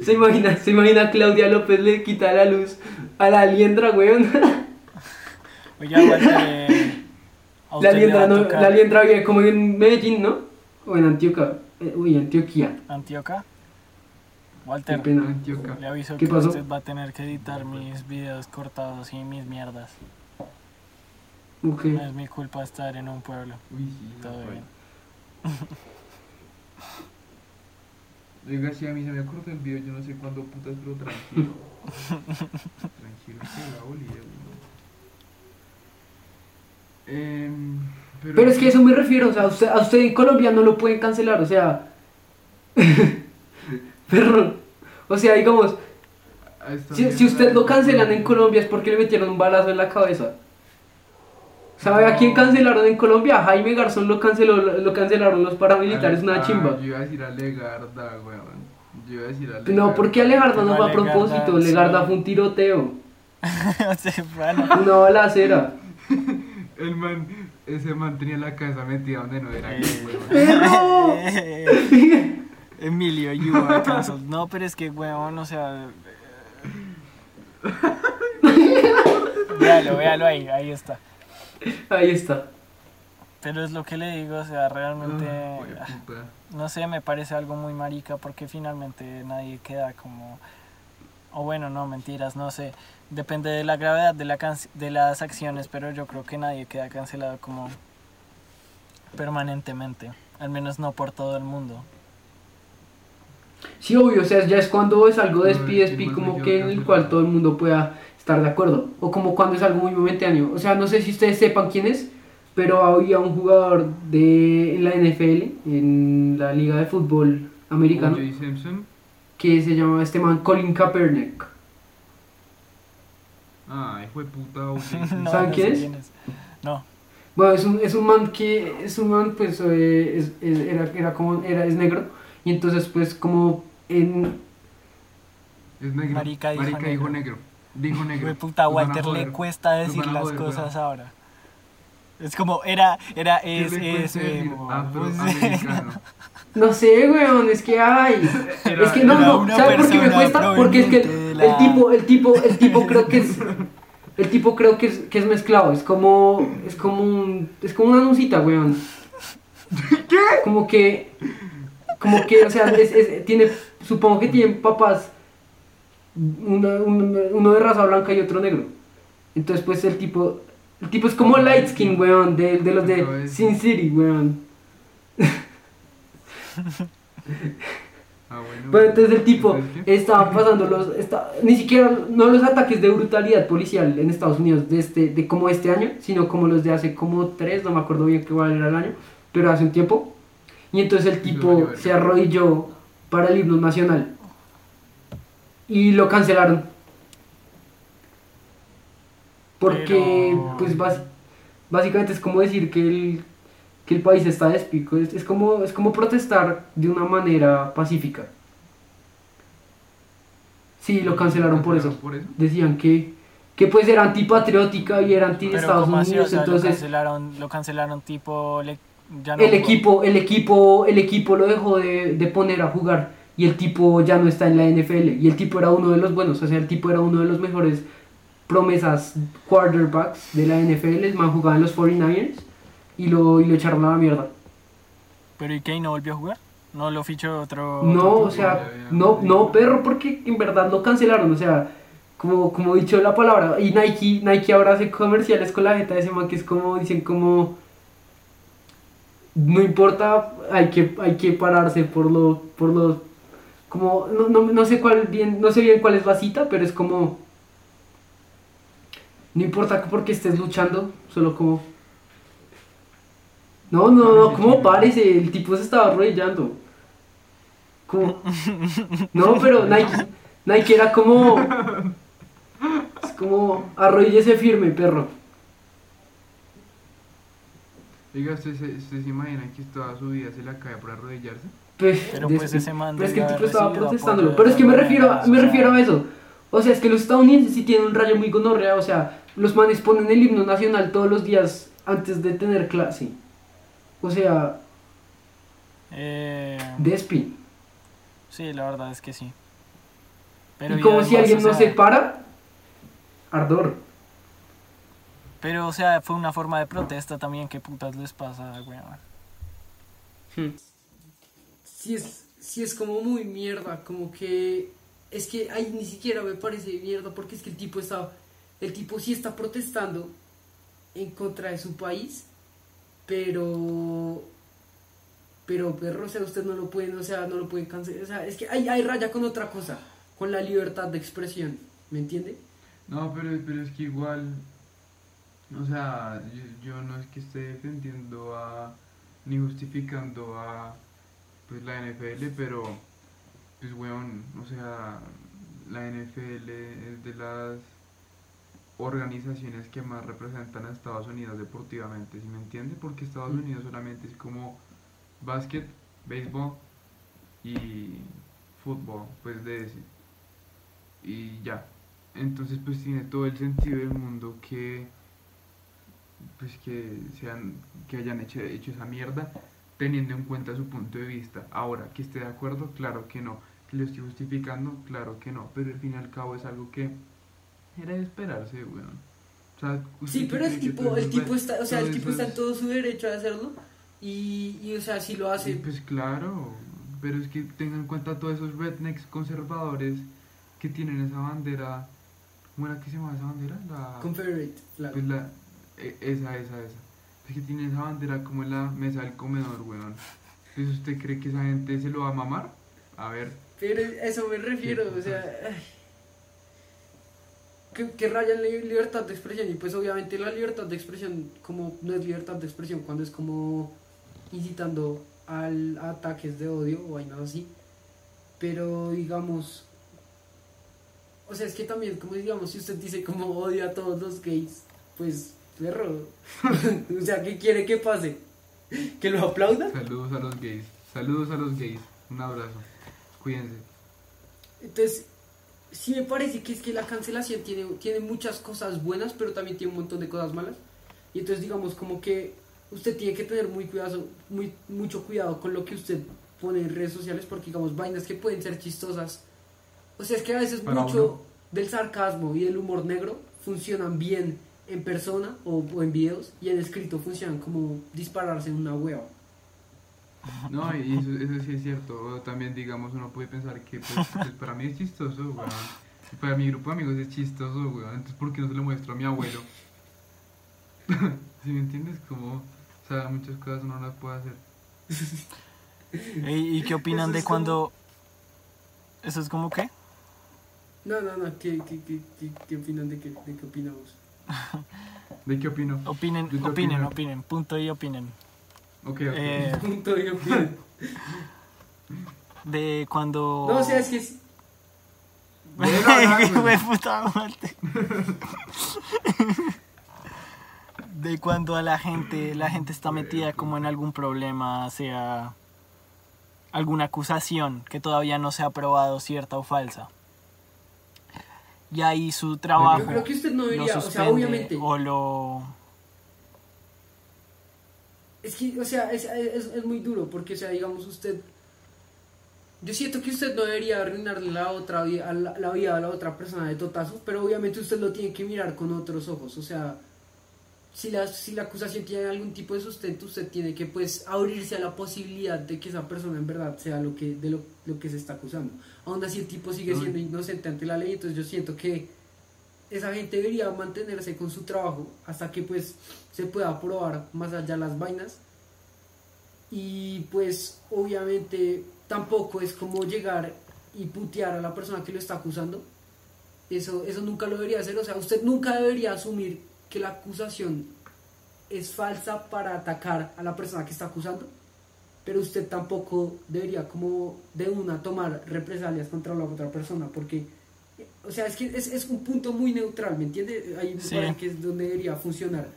C: ¿Se imagina, se imagina Claudia López le quita la luz a la liendra, weón?
D: Oiga, Walter, eh, a
C: La liendra, no, la liendra vive como en Medellín, ¿no? O en Antioquia. Eh, uy, Antioquia.
D: Antioca.
C: Qué
D: Walter,
C: pena.
E: Antioca.
D: le aviso
C: ¿Qué
D: que
C: pasó?
D: usted va a tener que editar mis videos cortados y mis mierdas.
C: Ok.
D: No es mi culpa estar en un pueblo.
E: Uy, sí,
D: Todo
E: no,
D: bien. (laughs)
E: Oiga, sí, a mí se me cortó el video, yo no sé cuándo putas, pero tranquilo. (laughs) tranquilo, que la olía, Em, pero,
C: Pero es que a eso me refiero, o sea, usted, a usted en Colombia no lo pueden cancelar, o sea. (laughs) Perro. O sea, digamos, si, usted lo
E: la-
C: cancelan en Colombia es porque le metieron un balazo en la cabeza. ¿Sabe a quién cancelaron en Colombia? A Jaime Garzón lo, canceló, lo cancelaron los paramilitares, una
E: ah,
C: chimba.
E: Yo iba a decir a Legarda, weón. Yo iba a decir a Legarda.
C: No, porque Alegarda no
D: No,
C: fue a propósito. Legarda fue un tiroteo, (laughs)
D: o sea, bueno,
C: una balacera. (laughs)
E: El man, ese man tenía la cabeza metida donde no era,
D: Eh.
E: weón.
C: ¡Perro! (laughs)
D: Emilio, you are canceled. No, pero es que, weón, o sea. eh, véalo, véalo ahí, ahí está.
C: Ahí está.
D: Pero es lo que le digo, o sea, realmente.
E: Ah, puta.
D: no sé, me parece algo muy marica porque finalmente nadie queda como... O bueno, no, mentiras, no sé. Depende de la gravedad de, la canc- de las acciones, pero yo creo que nadie queda cancelado como permanentemente. Al menos no por todo el mundo.
C: Sí, obvio, o sea, ya es cuando es algo de
E: más
C: como que en el cual todo el mundo pueda estar de acuerdo. O como cuando es algo muy momentáneo. O sea, no sé si ustedes sepan quién es, pero había un jugador de en la NFL, en la Liga de Fútbol Americano, que se llamaba este man Colin Kaepernick.
E: Ay, fue puta, O.J. Simpson. (laughs)
D: no,
C: ¿Saben
D: no
C: quién
D: sé
C: es?
D: No,
C: Bueno, es un, es un man que, es un man, pues, eh, es, es- era, era como, era, es negro, y entonces, pues, como en,
E: Es negro.
D: Marica dijo
E: dijo
D: negro.
E: negro. Dijo negro.
D: Puta, Walter le cuesta decir las
E: joder,
D: cosas ahora. Es como, era, era,
E: ¿Qué
D: es, es, emo,
E: afroamericano?
C: no sé, weón, es que hay,
E: Era-
C: es que no, no, ¿sabes por qué me cuesta? Porque es que el, tipo, el tipo, el tipo creo que es, el tipo creo que es, que es mezclado, es como, es como un, es como una nucita, weón. ¿Qué? Como que, como que, o sea, es, es- tiene, supongo que tienen papás, una- uno de raza blanca y otro negro. Entonces, pues el tipo, el tipo es como light skin, weón, de, de los
E: de.
C: Sin City, weón. (laughs)
E: Ah, bueno.
C: Bueno, entonces el tipo estaba (laughs) pasando los, esta- ni siquiera, no los ataques de brutalidad policial en Estados Unidos de, este, de como este año, sino como los de hace como tres, no me acuerdo bien qué cuál era el año, pero hace un tiempo. Y entonces el tipo se arrodilló para el himno nacional y lo cancelaron. Porque,
D: Pero-
C: pues, básicamente es como decir que el, que el país está despico. Es, es, como, es como protestar de una manera pacífica. Sí, lo cancelaron por eso.
E: ¿Por eso?
C: Decían que, que pues era antipatriótica y era anti
D: Pero
C: Estados
D: como así, o
C: Unidos.
D: sea, lo
C: entonces
D: cancelaron, lo cancelaron tipo, le- ya no
C: el
D: jugó.
C: equipo, el equipo, el equipo lo dejó de, de poner a jugar y el tipo ya no está en la NFL y el tipo era uno de los buenos, o sea, el tipo era uno de los mejores promesas quarterbacks de la NFL, el man jugaba en los 49ers y lo, y lo echaron a la mierda.
D: Pero ¿y? ¿Y no volvió a jugar? ¿No lo fichó otro?
C: No,
D: otro
C: o sea, no, no, perro, porque en verdad lo cancelaron, o sea, como, como dicho la palabra, y Nike, Nike ahora hace comerciales con la jeta de ese man que es como, dicen como, no importa, hay que, hay que pararse por lo, por lo, como, no, no, no sé cuál bien, no sé bien cuál es la cita, pero es como, no importa que porque estés luchando, solo como, no, no, no, como párese, el tipo se estaba arrodillando. Como, no, pero Nike, Nike era como, es como, arrodíllese firme, perro.
E: Oiga, ¿usted se, usted se imagina que toda su vida se la cae por arrodillarse?
C: Pues,
D: Pero pues ese man
C: pero es que el tipo estaba protestándolo. Pero es que me refiero, a- me refiero a eso. O sea, es que los estadounidenses sí tienen un rayo muy gonorrea. O sea, los manes ponen el himno nacional todos los días antes de tener clase. O sea,
D: Eh,
C: despi.
D: sí, la verdad es que sí.
C: Y
D: y
C: como si alguien
D: o
C: no se para, ardor.
D: Pero, o sea, fue una forma de protesta también. ¿Qué putas les pasa, weón?
C: Sí es, sí es como muy mierda, como que es que ahí ni siquiera me parece mierda porque es que el tipo está, el tipo sí está protestando en contra de su país, pero, pero perro, o sea, usted no lo pueden, o sea, no lo pueden cancelar, o sea, es que hay, hay raya con otra cosa, con la libertad de expresión, ¿me entiende?
E: No, pero, pero es que igual, o sea, yo, yo no es que esté defendiendo a, ni justificando a, pues la NFL, pero, pues weón, o sea, la NFL es de las organizaciones que más representan a Estados Unidos deportivamente, ¿sí me entiende? Porque Estados
C: Mm.
E: Unidos solamente es como básquet, béisbol y fútbol, pues de ese. Y ya. Entonces pues tiene todo el sentido del mundo que pues que sean que hayan hecho, hecho esa mierda teniendo en cuenta su punto de vista. Ahora, que esté de acuerdo, claro que no. Que lo estoy justificando, claro que no. Pero al fin y al cabo es algo que era de esperarse, weón. O sea, ¿usted
C: Sí, pero el tipo, el tipo está, o sea, el tipo está en todo su derecho a hacerlo y, y o sea, si lo hace,
E: Sí, pues claro, pero es que tengan en cuenta todos esos rednecks conservadores que tienen esa bandera. ¿Cómo era que se llama esa bandera? La,
C: Confederate flag.
E: pues la, e- esa, esa, esa. Es que tienen esa bandera como en la mesa del comedor, weón. Entonces, ¿usted cree que esa gente se lo va a mamar? A ver,
C: Pero a eso me refiero, o sea, ay. Que, que rayan la libertad de expresión y pues obviamente la libertad de expresión como no es libertad de expresión cuando es como incitando al, a ataques de odio o vainas así, pero digamos, o sea es que también como digamos si usted dice como odia a todos los gays, pues Perro. (laughs) o sea, ¿qué quiere que pase? ¿Que lo aplaudan?
E: Saludos a los gays. Saludos a los gays. Un abrazo. Cuídense.
C: Entonces, sí me parece que es que la cancelación tiene, tiene muchas cosas buenas, pero también tiene un montón de cosas malas. Y entonces, digamos, como que usted tiene que tener muy cuidado, muy, mucho cuidado con lo que usted pone en redes sociales, porque, digamos, vainas que pueden ser chistosas. O sea, es que a veces
E: Para
C: mucho
E: uno.
C: del sarcasmo y del humor negro funcionan bien en persona o, o en videos, y en escrito funcionan como dispararse en una hueva.
E: No, y eso, eso sí es cierto. También, digamos, uno puede pensar que pues, (laughs) pues, para mí es chistoso, weón. Para mi grupo de amigos es chistoso, weón. Entonces, ¿por qué no se lo muestro a mi abuelo? (laughs) ¿Sí me entiendes? Como, o sea, muchas cosas uno no las puede hacer. (laughs)
D: ¿Y, y qué opinan
C: Eso
D: de
C: es
D: cuando... ¿Eso es como qué?
C: No, no, no, ¿qué, qué, qué, qué, qué opinan de qué, de qué opinamos?
E: ¿De qué opino?
D: Opinen, opinen,
E: opino.
D: opinen. Punto y opinen.
E: Ok, ok.
D: Eh, (laughs)
C: de
D: cuando...
C: No, o sea, es que es- (laughs)
D: puta (laughs) de cuando a la gente, la gente está metida como en algún problema, sea alguna acusación que todavía no se ha probado cierta o falsa. Y ahí su trabajo
C: Yo creo que usted no debería, o sea, obviamente.
D: o lo
C: Es que, o sea, es, es, es muy duro porque, o sea, digamos, usted. Yo siento que usted no debería arruinarle la, otra, vi- a la, la vida a la otra persona de totazo, pero obviamente usted lo tiene que mirar con otros ojos. O sea, si la, si la acusación tiene algún tipo de sustento, usted tiene que, pues, abrirse a la posibilidad de que esa persona en verdad sea lo que, de lo, lo que se está acusando. Aún así, el tipo sigue siendo inocente ante la ley, entonces yo siento que esa gente debería mantenerse con su trabajo hasta que pues se pueda probar más allá las vainas. Y pues obviamente tampoco es como llegar y putear a la persona que lo está acusando. Eso, eso nunca lo debería hacer. O sea usted nunca debería asumir que la acusación es falsa para atacar a la persona que está acusando. Pero usted tampoco debería como de una tomar represalias contra la otra persona porque o sea, es que es, es un punto muy neutral, ¿me entiende? Ahí
D: Sí.
C: que es donde debería funcionar.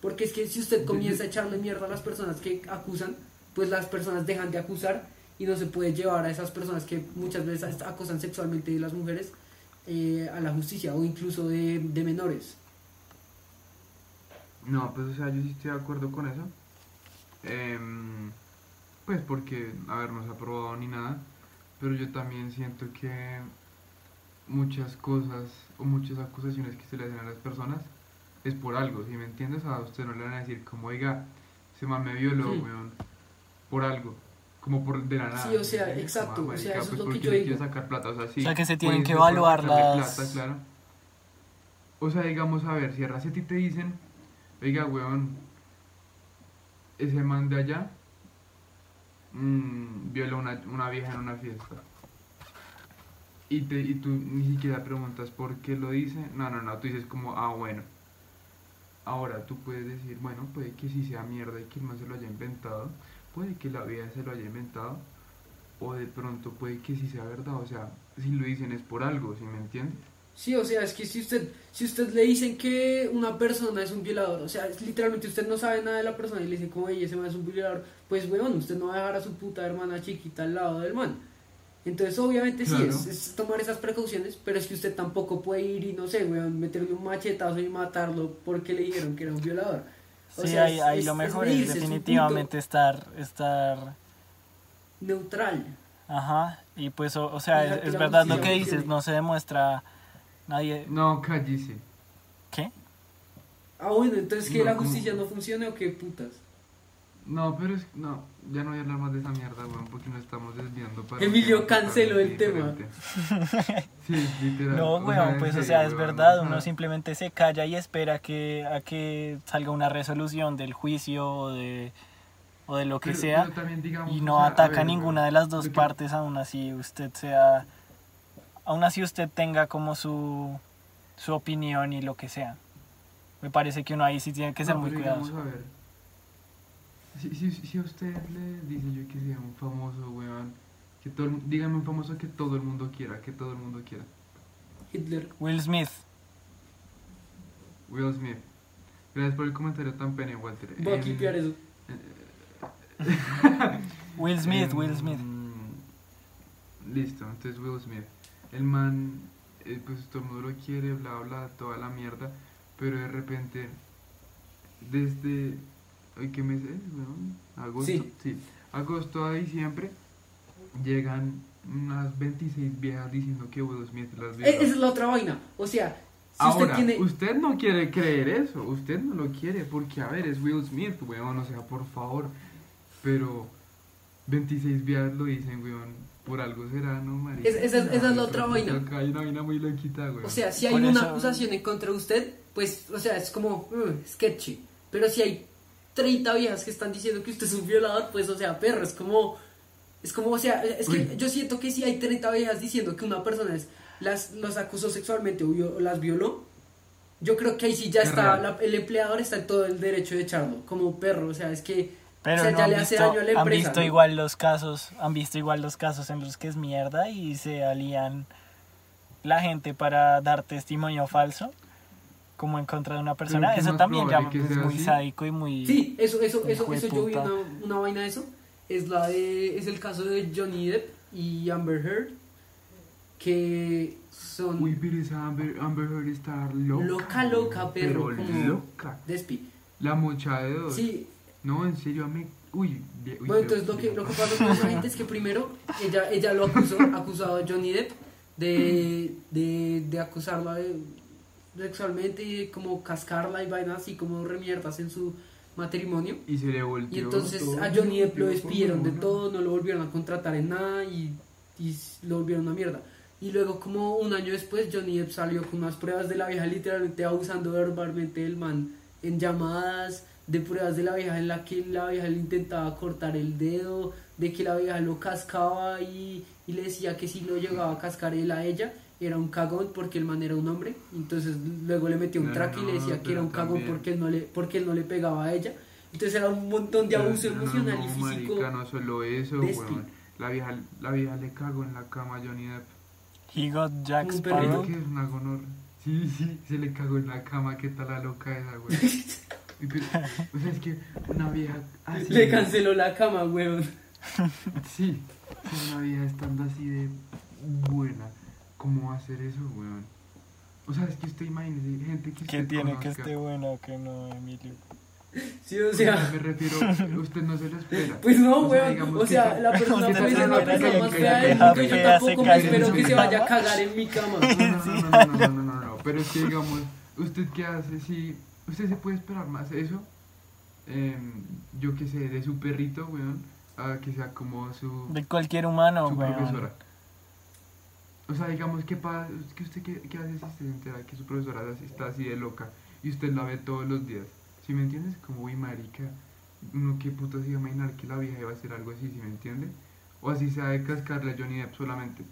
C: Porque es que si usted comienza a echarle mierda a las personas que acusan, pues las personas dejan de acusar y no se puede llevar a esas personas que muchas veces acosan sexualmente de las mujeres eh, a la justicia o incluso de, de menores.
E: No, pues o sea, yo sí estoy de acuerdo con eso. Em, pues porque, a ver, no se ha probado ni nada, pero yo también siento que muchas cosas o muchas acusaciones que se le hacen a las personas es por algo, ¿sí me entiendes? A usted no le van a decir como, oiga, ese man me violó,
C: Sí.
E: weón, por algo, como por de la nada.
C: Sí, o sea, exacto,
E: ah,
C: o sea,
E: marica,
C: eso es
E: pues,
C: lo
E: ¿por
C: que
E: qué
C: yo digo.
E: quiere sacar plata? O sea, sí,
D: O sea, que se
E: puede
D: tienen que evaluar las-
E: plata, claro. O sea, digamos, a ver, si a ti te dicen, oiga, weón, ese man de allá mm, violó una, una vieja en una fiesta. Y, te, y tú ni siquiera preguntas por qué lo dice. No, no, no, tú dices como, ah, bueno. Ahora tú puedes decir, bueno, puede que sí sea mierda y que el man se lo haya inventado. Puede que la vieja se lo haya inventado. O de pronto puede que sí sea verdad. O sea, si lo dicen es por algo, ¿sí me entiendes?
C: Sí, o sea, es que si usted, si usted le dicen que una persona es un violador, o sea, literalmente usted no sabe nada de la persona y le dice como, ella ese man es un violador, pues bueno, usted no va a dejar a su puta hermana chiquita al lado del man. Entonces, obviamente sí,
E: Claro.
C: es, es tomar esas precauciones, pero es que usted tampoco puede ir y, no sé, weón, meterle un machetazo y matarlo porque le dijeron que era un violador. O
D: Sí,
C: sea,
D: ahí, ahí
C: es-
D: lo mejor es, definitivamente estar, estar,
C: neutral.
D: ajá, y pues, o, o sea,
C: Deja
D: es, verdad lo que dices, no se demuestra nadie,
E: No, cállese.
D: ¿qué?
C: Ah, bueno, entonces que
E: No,
C: la justicia no funcione o qué putas.
E: No, pero es. No, ya no voy a hablar más de esa mierda, weón, porque nos estamos desviando para.
C: Emilio
E: tema
C: canceló el
E: diferente. Sí, literal.
D: No, weón,
E: en
D: pues o sea, es verdad, uno simplemente se calla y espera que, a que salga una resolución del juicio o de, o de lo que
E: pero-
D: sea
E: pero también, digamos,
D: y
E: o
D: no
E: sea,
D: ataca a
E: ver,
D: ninguna de las dos partes, aún así usted sea, aún así usted tenga como su, su opinión y lo que sea. Me parece que uno ahí sí tiene que ser
E: No,
D: muy cuidadoso.
E: a ver. Si, si, si a usted le dice yo que sea un famoso, weón, que todo, el- dígame un famoso que todo el mundo quiera, que todo el mundo quiera.
C: Hitler.
D: Will Smith,
E: Will Smith. Gracias por el comentario tan pene, Walter.
C: Voy a
E: Em,
C: clipear eso. (laughs)
D: Will Smith,
E: em,
D: Will Smith.
E: Listo, entonces Will Smith. El man, eh, pues todo el mundo lo quiere, bla, bla, toda la mierda. Pero de repente, desde. ¿Hoy qué mes es, weón? ¿Agosto?
C: Sí.
E: Agosto a diciembre llegan unas 26 viejas diciendo que Will Smith las
C: Eh,
E: violó.
C: Esa es la otra vaina. O sea, si
E: Ahora,
C: usted tiene.
E: usted no quiere creer eso, usted no lo quiere, porque a ver, es Will Smith, weón, o sea, por favor. Pero 26 viejas lo dicen, weón, por algo será, ¿no, marica?
C: Es- esa es- esa es la otra vaina.
E: Hay una vaina muy loquita, weón.
C: O sea, si hay
D: Por
C: una
D: eso-
C: acusación en contra de usted, pues, o sea, es como uh, sketchy. Pero si hay 30 viejas que están diciendo que usted es un violador, pues, o sea, perro, es como. Es como, o sea, es que
E: Uy.
C: yo siento que si hay 30 viejas diciendo que una persona es, las, los acusó sexualmente o, las violó, yo creo que ahí sí ya
E: Es
C: está, la- el empleador está en todo el derecho de echarlo, como perro, o sea, es que.
D: Pero
C: o sea,
D: no
C: ya
D: han
C: le hace
D: visto,
C: daño a la
D: han
C: empresa.
D: visto
C: ¿no?
D: igual los casos, han visto igual los casos en los que es mierda y se alían la gente para dar testimonio falso, como en contra de una persona.
E: ¿qué
D: Eso también ya es muy
E: así?
D: sádico y muy...
C: Sí, eso, eso, eso, eso yo vi una, una vaina de eso. Es la de, es el caso de Johnny Depp y Amber Heard, que son
E: Uy, pero esa Amber, Amber Heard está loca.
C: Loca, loca, perro,
E: Pero
C: como-
E: loca.
C: despi.
E: La mocha de dos.
C: Sí,
E: No, en serio, me... Uy, uy,
C: bueno, entonces lo que, lo que pasa con esa gente es que primero ella, ella lo acusó, acusado a Johnny Depp de, de, de acusarla de, sexualmente y como cascarla y vainas así como remierdas en su matrimonio.
E: Y se le volteó
C: Y entonces
E: todo,
C: a Johnny Depp lo despidieron de todo, no lo volvieron a contratar en nada y, y lo volvieron una mierda. Y luego como un año después Johnny Depp salió con unas pruebas de la vieja literalmente abusando verbalmente del man en llamadas, de pruebas de la vieja en la que la vieja le intentaba cortar el dedo, de que la vieja lo cascaba y, y le decía que si lo llegaba a cascar él a ella era un cagón porque el man era un hombre. Entonces luego le metió un
E: No,
C: track y le
E: no,
C: decía que era un cagón
E: también.
C: porque él no le, porque él no le pegaba a ella. Entonces era un montón de
E: Pero
C: abuso
E: no, no,
C: emocional
E: no,
C: y físico.
E: marica, no solo eso. La vieja, la vieja le cagó en la cama a Johnny Depp.
D: He got Jack. Sparrow.
E: que es una gonor. Sí, sí, se le cagó en la cama. ¿Qué tal la loca esa, güey? O sea, es que una vieja así.
C: Le canceló la cama, weón.
E: Sí, una vieja estando así de buena. ¿Cómo va a hacer eso, weón? O sea, es que usted imagínese, gente que... ¿Qué
D: tiene
E: conozca.
D: que esté bueno que no, Emilio?
C: Sí, o
E: sea. Me refiero, (laughs) usted no se lo espera.
C: Pues no, weón. O sea, la persona puede ser
D: una
C: persona más fea del mundo y yo tampoco me espero que se vaya a (laughs) cagar en mi cama.
E: No, no, no, no, no, no, no, Pero es que digamos, ¿usted qué hace? Si usted se puede esperar más eso, eh, yo qué sé, de su perrito, weón, a que sea como su.
D: De cualquier humano,
E: su
D: weón.
E: Profesora. O sea, digamos, ¿qué, pasa, que usted qué, qué hace si usted se entera que su profesora está así de loca y usted la ve todos los días? ¿Sí me entiendes? Como, uy, marica, uno qué puto se iba a imaginar que la vieja iba a hacer algo así, ¿sí me entiende? O así sea de cascarle a Johnny Depp solamente.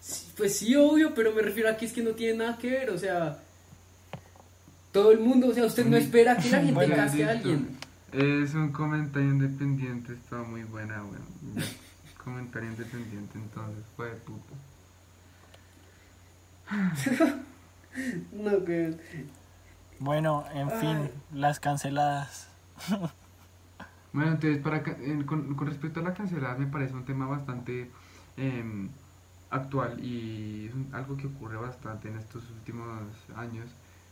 C: Sí, Pues sí, obvio, pero me refiero a que es que no tiene nada que ver, o sea. Todo el mundo, o sea, usted no espera que la gente (laughs)
D: Bueno,
C: casque a alguien.
E: Es un comentario independiente, está muy buena, weón. Ya, Comentario independiente, entonces, fue de puto. (laughs)
C: No, que.
D: Bueno, en fin, las canceladas.
E: Bueno, entonces, para, con, con respecto a la cancelada, me parece un tema bastante em, actual y es un- algo que ocurre bastante en estos últimos años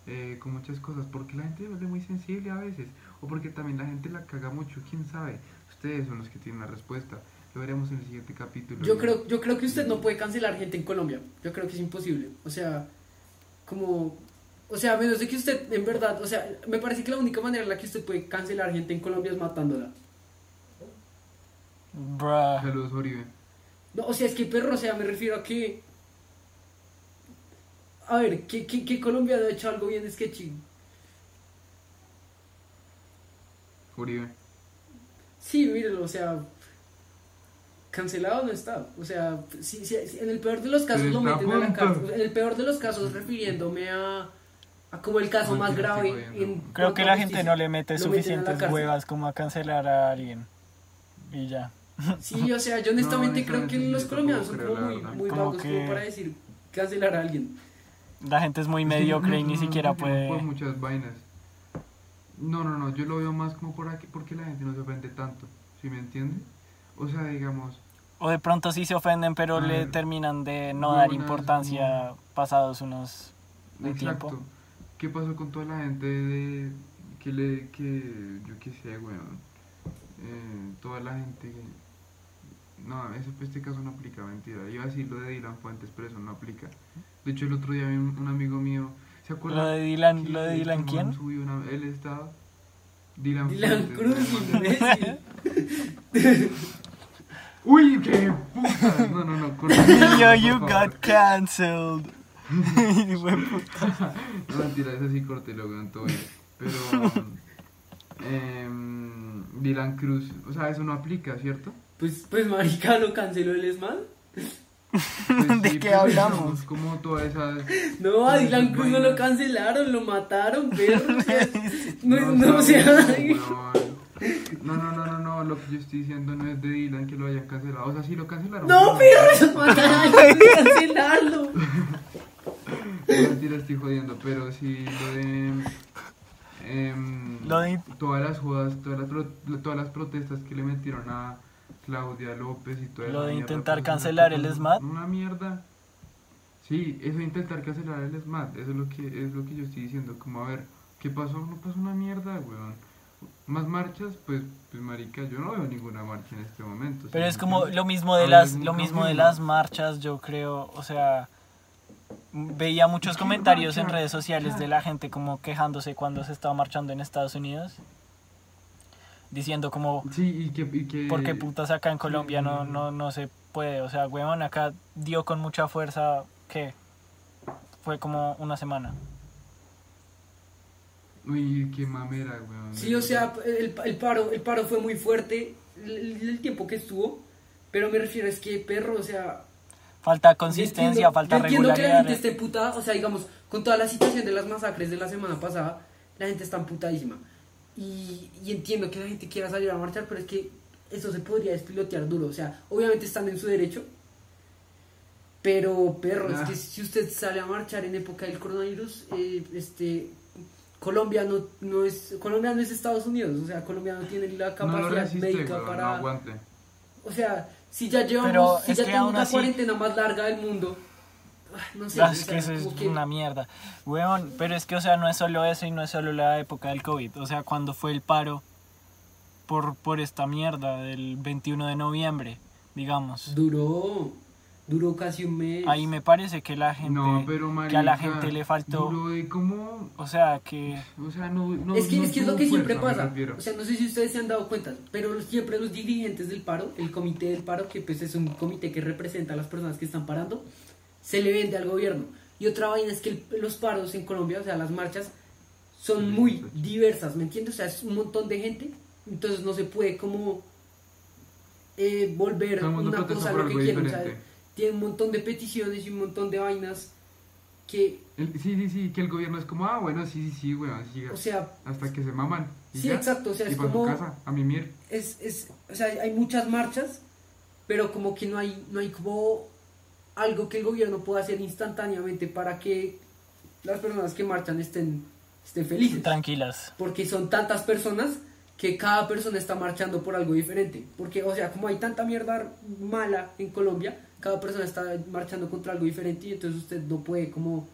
E: eh, con muchas cosas, porque la gente se vuelve muy sensible a veces, o porque también la gente la caga mucho, quién sabe. Ustedes son los que tienen la respuesta. Lo veremos en el siguiente capítulo.
C: Yo creo, yo creo que usted no puede cancelar gente en Colombia. Yo creo que es imposible. O sea, como. O sea, a menos de que usted, en verdad, o sea, me parece que la única manera en la que usted puede cancelar gente en Colombia es matándola.
D: Bruh.
E: Saludos, Oribe.
C: No, o sea, es que perro, o sea, me refiero a que. A ver, ¿qué, qué, qué colombiano ha hecho algo bien sketchy?
E: Uribe.
C: Sí, mírelo, o sea. Cancelado no está. O sea, si, si- si en el peor de los casos lo meten a la cárcel. En el peor de los casos, refiriéndome a. a como el caso más grave. en
D: Creo que la gente no le mete suficientes huevas como a cancelar a alguien. Y ya.
C: Sí, o sea, yo (laughs) honestamente
E: No,
C: creo que los
E: sí,
C: colombianos son como muy, muy
D: Como
C: vagos
D: que-
C: como para decir cancelar a alguien.
D: La gente es muy
E: Sí,
D: mediocre y
E: no,
D: ni
E: no,
D: siquiera
E: Por
D: puede.
E: muchas vainas. No, no, no, yo lo veo más como por aquí, porque la gente no se ofende tanto, ¿sí me entiende? O sea, digamos,
D: O de pronto sí se ofenden, pero le terminan de no dar importancia pasados unos de
E: exacto.
D: tiempo.
E: ¿Qué pasó con toda la gente de, que le, que, yo qué sé, weón, eh, toda la gente, que- no, ese, este caso no aplica, mentira, iba a decir lo de Dylan Fuentes, pero eso no aplica. De hecho, el otro día un, un amigo mío, ¿se acuerda?
D: ¿Lo de Dylan, lo de Dylan
E: este
D: quién?
E: una- él estaba, Dylan,
C: Dylan
E: Fuentes,
C: Cruz. (laughs)
E: Uy, qué puta. No, no, no. corta, (laughs)
D: Yo,
E: por
D: you
E: favor.
D: got cancelled. (laughs)
E: No, mentira, ese sí corté lo bien. Pero. (laughs) em, Dylan Cruz, o sea, eso no aplica, ¿cierto?
C: Pues, pues marica, lo canceló el ESMAD.
E: Pues
D: ¿De
E: sí,
D: qué
E: pero
D: hablamos?
E: Como todas esas.
C: No, a Dylan Cruz no lo cancelaron, lo mataron, perro. No, no,
E: No,
C: sea.
E: No, no, no, no, no, lo que yo estoy diciendo no es de Dylan que lo hayan cancelado. O sea, sí lo cancelaron.
C: no,
E: pero-
C: perro, cancelarlo.
E: No, mentira, estoy jodiendo, pero sí lo de. em,
D: Lo de-
E: todas las jodas, todas las, pro- todas las protestas que le metieron a Claudia López y toda
D: Lo de intentar
E: pues,
D: cancelar el SMAT.
E: Una mierda. Sí, eso de intentar cancelar el SMAT, eso es lo que es lo que yo estoy diciendo, como a ver, ¿qué pasó? No pasó una mierda, weón. Más marchas, pues, pues marica, yo no veo ninguna marcha en este momento.
D: Pero
E: ¿sí
D: es como lo mismo de las lo mismo de las marchas, yo creo, o sea, veía muchos
E: que
D: comentarios en redes sociales de la gente como quejándose cuando se estaba marchando en Estados Unidos, diciendo como
E: Sí, y que, y que
D: ¿por qué putas acá en Colombia no,
E: sí.
D: no, no se puede? O sea, weón, acá dio con mucha fuerza, ¿qué? Fue como una semana.
E: Uy, qué mamera, weón.
C: Sí, o sea, el, el paro, el paro fue muy fuerte el, el tiempo que estuvo, pero me refiero es que perro, o sea,
D: Falta consistencia,
C: entiendo-
D: falta
C: entiendo que la gente esté putada, o sea, digamos, con toda la situación de las masacres de la semana pasada, la gente está emputadísima. Y, y entiendo que la gente quiera salir a marchar, pero es que eso se podría despilotear duro, o sea, obviamente están en su derecho, pero perro, es que si usted sale a marchar en época del coronavirus, eh, este Colombia no, no es Colombia no es Estados Unidos, o sea, Colombia no tiene la
E: no
C: capacidad
E: resiste,
C: médica para
E: no aguante.
C: o sea, si ya llevamos,
D: Pero
C: si ya tenemos la
D: así-
C: cuarentena más larga del mundo, ah, no sé,
D: Ah, es que eso es
C: que-
D: una mierda. Weón, pero es que, o sea, no es solo eso y no es solo la época del COVID. O sea, cuando fue el paro por, por esta mierda del 21 de noviembre, digamos.
C: duró, duró casi un mes.
D: Ahí me parece que la gente,
E: No, pero
D: que a la
E: marica,
D: gente le faltó,
E: Duro de como,
D: o sea, que
E: o sea, no, no
C: es que,
E: no
C: es que es lo que siempre
E: fuerza,
C: pasa. O sea, no sé si ustedes se han dado cuenta, pero siempre los dirigentes del paro, el comité del paro, que pues es un comité que representa a las personas que están parando, se le vende al gobierno. Y otra vaina es que el- los paros en Colombia, o sea, las marchas, son
E: Sí,
C: muy
E: sí.
C: diversas, ¿me entiendes? O sea, es un montón de gente, entonces no se puede como eh, volver una cosa a lo que
E: algo
C: tiene un montón de peticiones y un montón de vainas que,
E: El- sí, sí, sí, que el gobierno es como, ah, bueno, sí, sí, sí, weón, siga.
C: o sea,
E: hasta que se maman. y
C: sí,
E: ya,
C: exacto, o sea,
E: y
C: es
E: para
C: como...
E: su casa, a mimir.
C: es, es, o sea, hay muchas marchas, pero como que no hay, no hay como algo que el gobierno pueda hacer instantáneamente para que las personas que marchan estén, estén felices.
D: tranquilas.
C: Porque son tantas personas que cada persona está marchando por algo diferente. Porque, o sea, como hay tanta mierda mala en Colombia, cada persona está marchando contra algo diferente y entonces usted no puede como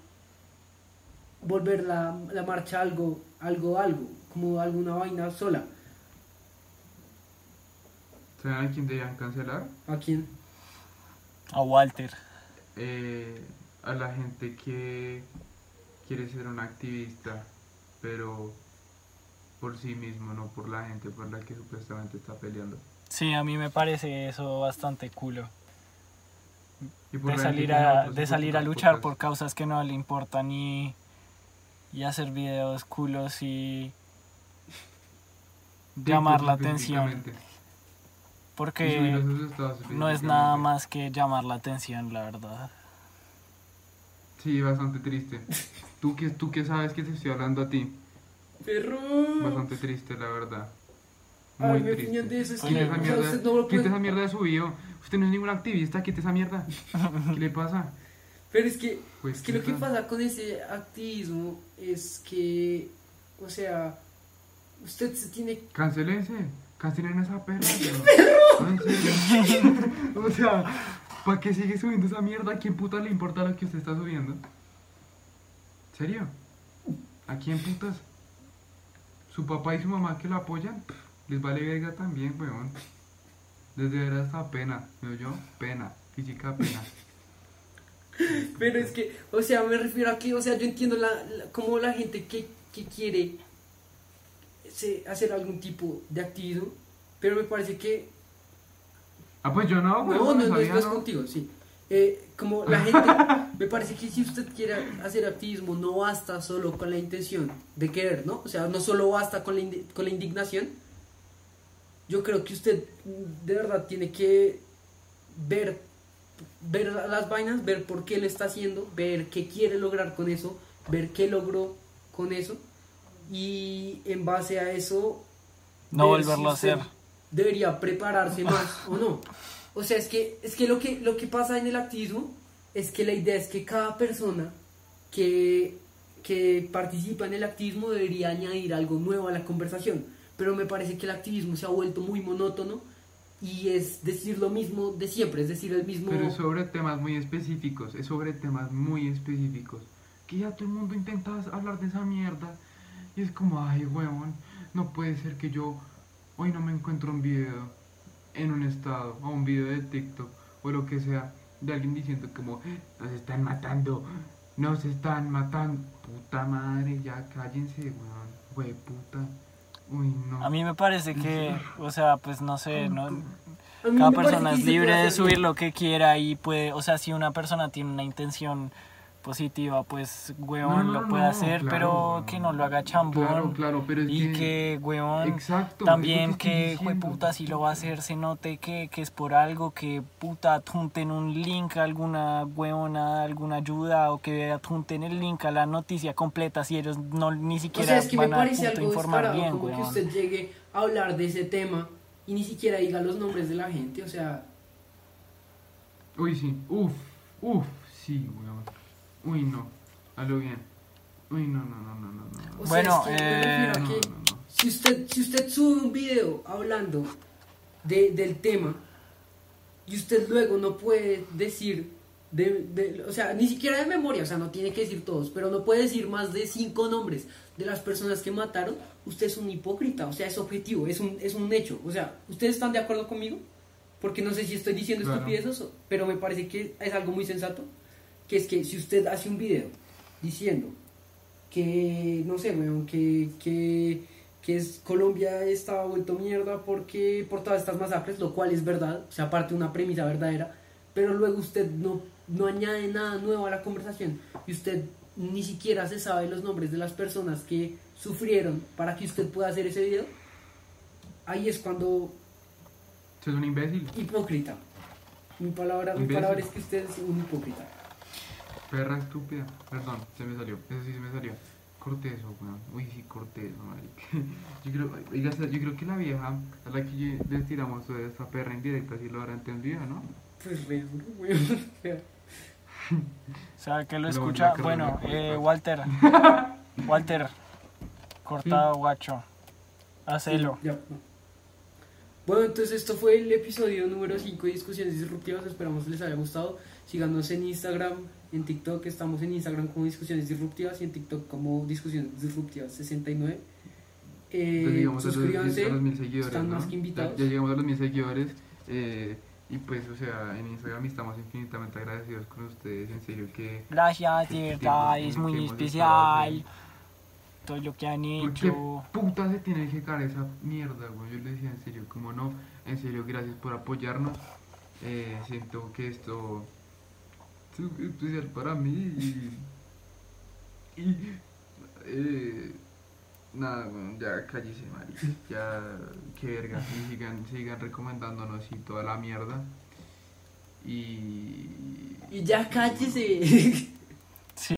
C: volver la, la marcha algo, algo, algo, como alguna vaina sola.
E: ¿Saben a quién debían cancelar?
C: ¿A quién?
D: A Walter.
E: Eh, a la gente que quiere ser un activista, pero por sí mismo, no por la gente por la que supuestamente está peleando.
D: Sí, a mí me parece eso bastante culo. De
E: gente
D: salir a,
E: pues,
D: de salir a luchar
E: putas.
D: por causas que no le importan y, y hacer videos culos y llamar la
E: pues,
D: atención. porque no es nada más que llamar la atención, la verdad.
E: Sí, bastante triste. (laughs) Tú que, tú que sabes que te estoy hablando a ti.
C: Perro.
E: Bastante triste, la verdad.
C: Ay,
E: Muy
C: me
E: triste.
C: piñan de eso, es
D: que- o
E: esa
D: sea,
E: mierda,
C: usted no lo puede-
E: esa mierda de su bio. Usted no es ningún activista, quite esa mierda. ¿Qué le pasa?
C: Pero es que,
E: Pues,
C: es que lo que pasa con ese activismo es que, o sea, Usted se tiene...
E: Cancelense, cancelen esa perra. (laughs) serio. (laughs) o sea, ¿para qué sigue subiendo esa mierda? ¿A quién puta le importa lo que usted está subiendo? ¿Serio? ¿A quién putas? Su papá y su mamá que lo apoyan, les vale verga también, weón. Les deberá esta pena, ¿me yo? Pena, física pena. (laughs)
C: Pero es que, o sea, me refiero a que, o sea, yo entiendo la, la- como la gente que, que quiere se- hacer algún tipo de activismo, pero me parece que
E: Ah, pues yo no,
C: No,
E: weón,
C: no, no,
E: sabía,
C: no es
E: no.
C: contigo, sí. Eh, como la gente, (laughs) me parece que si usted quiere hacer activismo, no basta solo con la intención de querer, ¿no? O sea, no solo basta con la, con la indignación. Yo creo que usted mm, de verdad tiene que ver, ver la- las vainas, ver por qué lo está haciendo, ver qué quiere lograr con eso, ver qué logró con eso. Y en base a eso
D: No
C: ver
D: volverlo a hacer.
C: Debería prepararse más o no. (laughs) O sea, es que, es que, lo, que lo que pasa en el activismo es que la idea es que cada persona que, que participa en el activismo debería añadir algo nuevo a la conversación. Pero me parece que el activismo se ha vuelto muy monótono y es decir lo mismo de siempre, es decir, el mismo...
E: Pero es sobre temas muy específicos, es sobre temas muy específicos. Que ya todo el mundo intenta hablar de esa mierda. Y es como, ay, huevón, no puede ser que yo hoy no me encuentro un video en un estado, o un video de TikTok, o lo que sea, de alguien diciendo como, nos están matando, nos están matando. Puta madre, ya cállense, weón, hue puta. Uy, no.
D: A mí me parece que, o sea, pues no sé, no,
C: A
D: cada persona es libre de subir lo que quiera y puede, o sea, si una persona tiene una intención positiva, pues, huevón,
E: No, no,
D: lo puede
E: no,
D: hacer,
E: claro,
D: pero que no lo haga chambón.
E: Claro, claro, pero es
D: y
E: que-
D: que, huevón,
E: Exacto,
D: también
E: que
D: que, puta, si lo va a hacer, se note que, que es por algo, que, puta, adjunten un link a alguna huevona, alguna ayuda, o que adjunten el link a la noticia completa si ellos no ni
C: O
D: siquiera
C: sea, es que me
D: van a
C: parece
D: punto,
C: algo
D: informar bien,
C: como que
D: huevón.
C: usted llegue a hablar de ese tema y ni siquiera diga los nombres de la gente, o sea,
E: Uy, sí. Uf, uf, sí, weón. Uy, no. Hazlo bien. Uy, no, no, no, no, no. no.
C: o
D: Bueno,
C: sea, es que me refiero a
E: no,
C: que
E: no, no.
C: si usted, si usted sube un video hablando de, del tema y usted luego no puede decir, de, de- o sea, ni siquiera de memoria, o sea, no tiene que decir todos, pero no puede decir más de cinco nombres de las personas que mataron, usted es un hipócrita, o sea, es objetivo, es un, es un hecho. O sea, ¿ustedes están de acuerdo conmigo? Porque no sé si estoy diciendo
E: Claro.
C: estupideces, pero me parece que es algo muy sensato, que es que si usted hace un video diciendo que, no sé, weón, que, que, que es, Colombia estaba vuelto mierda porque por todas estas masacres, lo cual es verdad, o sea, aparte una premisa verdadera, pero luego usted no, no añade nada nuevo a la conversación y usted ni siquiera se sabe los nombres de las personas que sufrieron para que usted pueda hacer ese video, ahí es cuando
E: Usted es un imbécil.
C: hipócrita. Mi palabra, mi palabra es que usted es un hipócrita.
E: Perra estúpida. Perdón, se me salió. Eso sí se me salió. Corté eso, weón. Uy, sí, corté eso, marica. (laughs) Yo creo, oiga, yo creo que la vieja a la que le tiramos toda esta perra indirecta sí lo habrá entendido, ¿no?
C: Pues re duro, weón. (laughs) O sea,
D: que lo escucha. Bueno, eh. Walter. (laughs) Walter. Cortado, guacho. Hacelo.
C: Ya, no. Bueno, entonces esto fue el episodio número 5 de Discusiones Disruptivas. Esperamos les haya gustado. Síganos en Instagram, en TikTok. Estamos en Instagram como Discusiones Disruptivas y en TikTok como Discusiones Disruptivas 69. Eh,
E: Ya llegamos a los,
C: suscríbanse.
E: a los mil seguidores.
C: están
E: ¿no?
C: más que invitados.
E: Ya, ya llegamos a los mil seguidores. eh, y pues, o sea, en Instagram estamos infinitamente agradecidos con ustedes. En serio que.
D: Gracias,
E: que
D: de
E: tiempo
D: verdad, es muy
E: estado
D: especial. Todo lo que han
E: ¿Por qué
D: hecho.
E: puta se tiene que caer esa mierda, güey? Yo le decía en serio, como no, en serio, gracias por apoyarnos. Eh, siento que esto es especial para mí y. y eh, nada, ya cállese, marica. Ya, qué verga. Y sigan, sigan recomendándonos y toda la mierda. Y.
C: Y ya cállese.